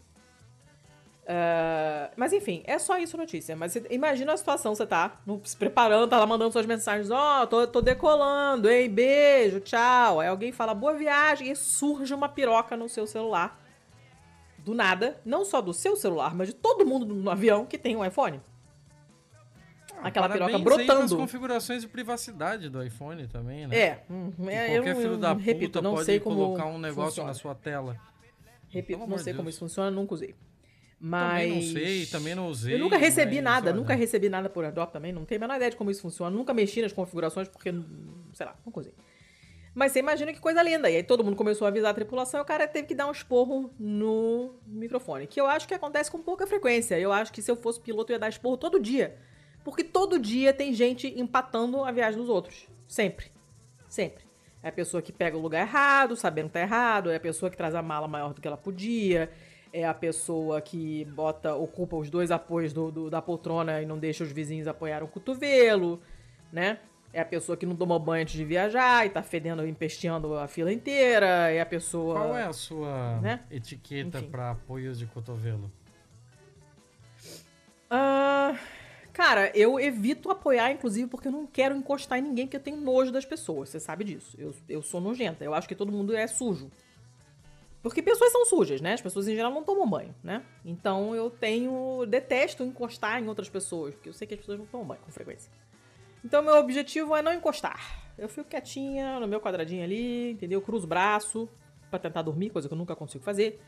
Uh, mas enfim, é só isso a notícia. Mas imagina a situação, você tá se preparando, tá lá mandando suas mensagens, ó, oh, tô, tô decolando, hein, beijo, tchau. Aí alguém fala boa viagem e surge uma piroca no seu celular do nada, não só do seu celular, mas de todo mundo no avião que tem um iPhone. Ah, Aquela piroca brotando. as configurações de privacidade do iPhone também, né? É. Hum, é qualquer eu, filho da repito, puta não pode sei colocar um negócio funciona. na sua tela. Repito, não sei Deus. como isso funciona, nunca usei. Mas. Também não sei, também não usei. Eu nunca recebi nada, nunca recebi nada por AirDrop também, não tenho a menor ideia de como isso funciona. Nunca mexi nas configurações porque, sei lá, nunca usei. Mas você imagina que coisa linda. E aí todo mundo começou a avisar a tripulação e o cara teve que dar um esporro no microfone. Que eu acho que acontece com pouca frequência. Eu acho que se eu fosse piloto eu ia dar esporro todo dia. Porque todo dia tem gente empatando a viagem dos outros. Sempre. Sempre. É a pessoa que pega o lugar errado, sabendo que tá errado. É a pessoa que traz a mala maior do que ela podia. É a pessoa que bota, ocupa os dois apoios do, do da poltrona e não deixa os vizinhos apoiar o cotovelo, né? É a pessoa que não tomou banho antes de viajar e tá fedendo, empesteando a fila inteira. É a pessoa. Qual é a sua né? etiqueta para apoios de cotovelo? Uh, cara, eu evito apoiar, inclusive, porque eu não quero encostar em ninguém, porque eu tenho nojo das pessoas. Você sabe disso. Eu, eu sou nojenta. Eu acho que todo mundo é sujo. Porque pessoas são sujas, né? As pessoas em geral não tomam banho, né? Então eu tenho. Detesto encostar em outras pessoas, porque eu sei que as pessoas não tomam banho com frequência. Então, meu objetivo é não encostar. Eu fico quietinha no meu quadradinho ali, entendeu? Cruzo o braço para tentar dormir, coisa que eu nunca consigo fazer.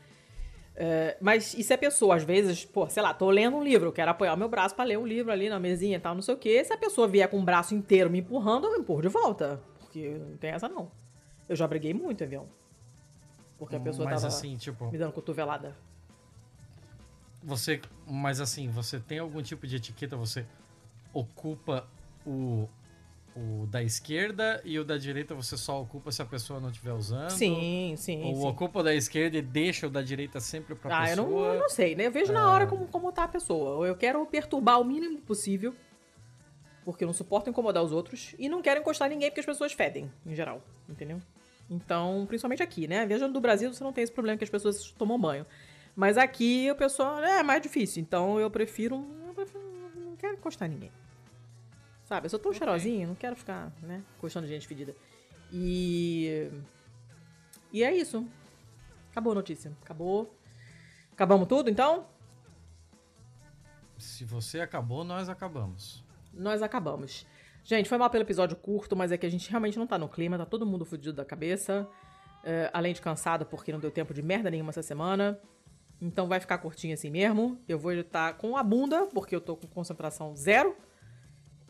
É, mas e se a pessoa, às vezes, pô, sei lá, tô lendo um livro, eu quero apoiar o meu braço para ler um livro ali na mesinha e tal, não sei o quê. Se a pessoa vier com o braço inteiro me empurrando, eu empurro de volta. Porque não tem essa não. Eu já briguei muito, avião. Porque a pessoa mas, tava assim, tipo... me dando cotovelada. Você, mas assim, você tem algum tipo de etiqueta? Você ocupa o, o da esquerda e o da direita você só ocupa se a pessoa não estiver usando? Sim, sim. Ou sim. ocupa o da esquerda e deixa o da direita sempre pra Ah, eu pessoa? não, eu não sei, né? Eu vejo na hora como, como tá a pessoa. Eu quero perturbar o mínimo possível, porque eu não suporto incomodar os outros, e não quero encostar ninguém porque as pessoas fedem, em geral, entendeu? Então, principalmente aqui, né? Viajando do Brasil, você não tem esse problema que as pessoas tomam banho. Mas aqui o pessoal é mais difícil, então eu prefiro. Eu prefiro não quero encostar ninguém. Sabe? Eu sou tão cheirosinho, não quero ficar, né? Encostando gente fedida. E. E é isso. Acabou a notícia. Acabou. Acabamos tudo, então? Se você acabou, nós acabamos. Nós acabamos. Gente, foi mal pelo episódio curto, mas é que a gente realmente não tá no clima, tá todo mundo fudido da cabeça. É, além de cansado, porque não deu tempo de merda nenhuma essa semana. Então vai ficar curtinho assim mesmo. Eu vou editar com a bunda, porque eu tô com concentração zero.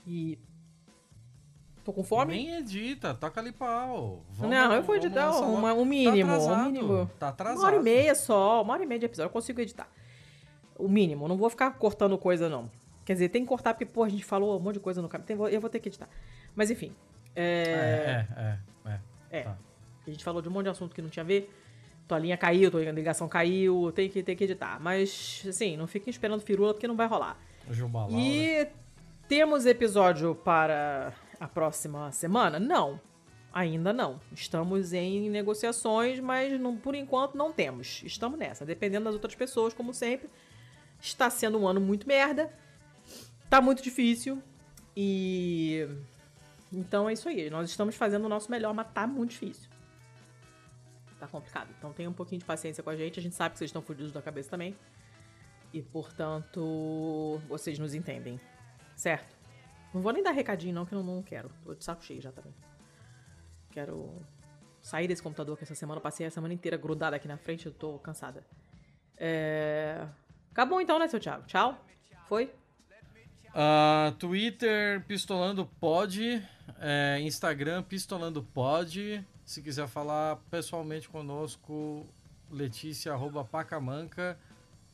E. Tô com fome. Nem edita, toca ali pau. Vamos- não, eu vou editar uma- um mínimo. Tá um atrasado, mínimo. Tá atrasado. Uma hora e meia só, uma hora e meia de episódio. Eu consigo editar. O mínimo. Não vou ficar cortando coisa, não. Quer dizer, tem que cortar porque, pô, a gente falou um monte de coisa no caminho. Eu vou ter que editar. Mas enfim. É. É, é, é. é. É. Tá. A gente falou de um monte de assunto que não tinha a ver. Tua linha caiu, tua ligação caiu. Tem que, tem que editar. Mas, assim, não fiquem esperando firula porque não vai rolar. Jubalau, né? Temos episódio para a próxima semana? Não. Ainda não. Estamos em negociações, mas não, por enquanto não temos. Estamos nessa. Dependendo das outras pessoas, como sempre. Está sendo um ano muito merda. Tá muito difícil. E. Então é isso aí. Nós estamos fazendo o nosso melhor, mas tá muito difícil. Tá complicado. Então tenha um pouquinho de paciência com a gente. A gente sabe que vocês estão fudidos da cabeça também. E, portanto, vocês nos entendem. Certo? Não vou nem dar recadinho, não, que eu não quero. Tô de saco cheio já também. Quero sair desse computador que essa semana eu passei a semana inteira grudada aqui na frente, eu tô cansada. É... Acabou então, né, seu Thiago? Tchau. Foi? Ah, Twitter, Pistolando Pod. é, Instagram, Pistolando Pod. Se quiser falar pessoalmente conosco, Letícia, arroba Pacamanca.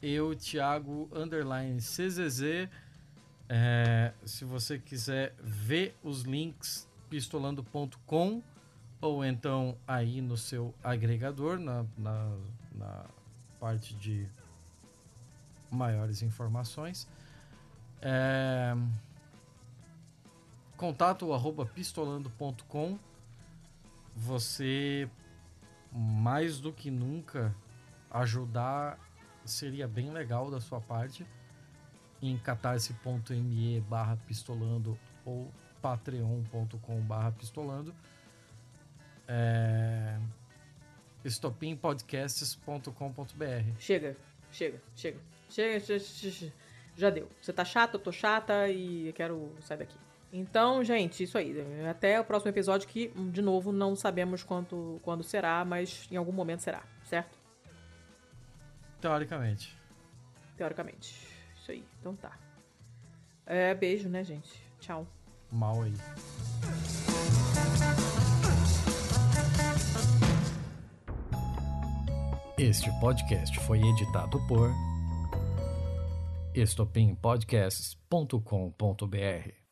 Eu, Thiago, underline CZZ. É, se você quiser ver os links, pistolando.com ou então aí no seu agregador, na, na, na parte de maiores informações. É, contato arroba pistolando.com você mais do que nunca ajudar seria bem legal da sua parte em catarse.me barra pistolando ou patreon.com barra pistolando é, estopimpodcasts.com.br Chega, chega, chega. Chega. Já deu. Você tá chata, eu tô chata e eu quero sair daqui. Então, gente, isso aí. Até o próximo episódio que, de novo, não sabemos quanto, quando será, mas em algum momento será, certo? teoricamente Teoricamente. Então tá. É, beijo, né, gente? Tchau. mal aí Este podcast foi editado por estopimpodcasts.com.br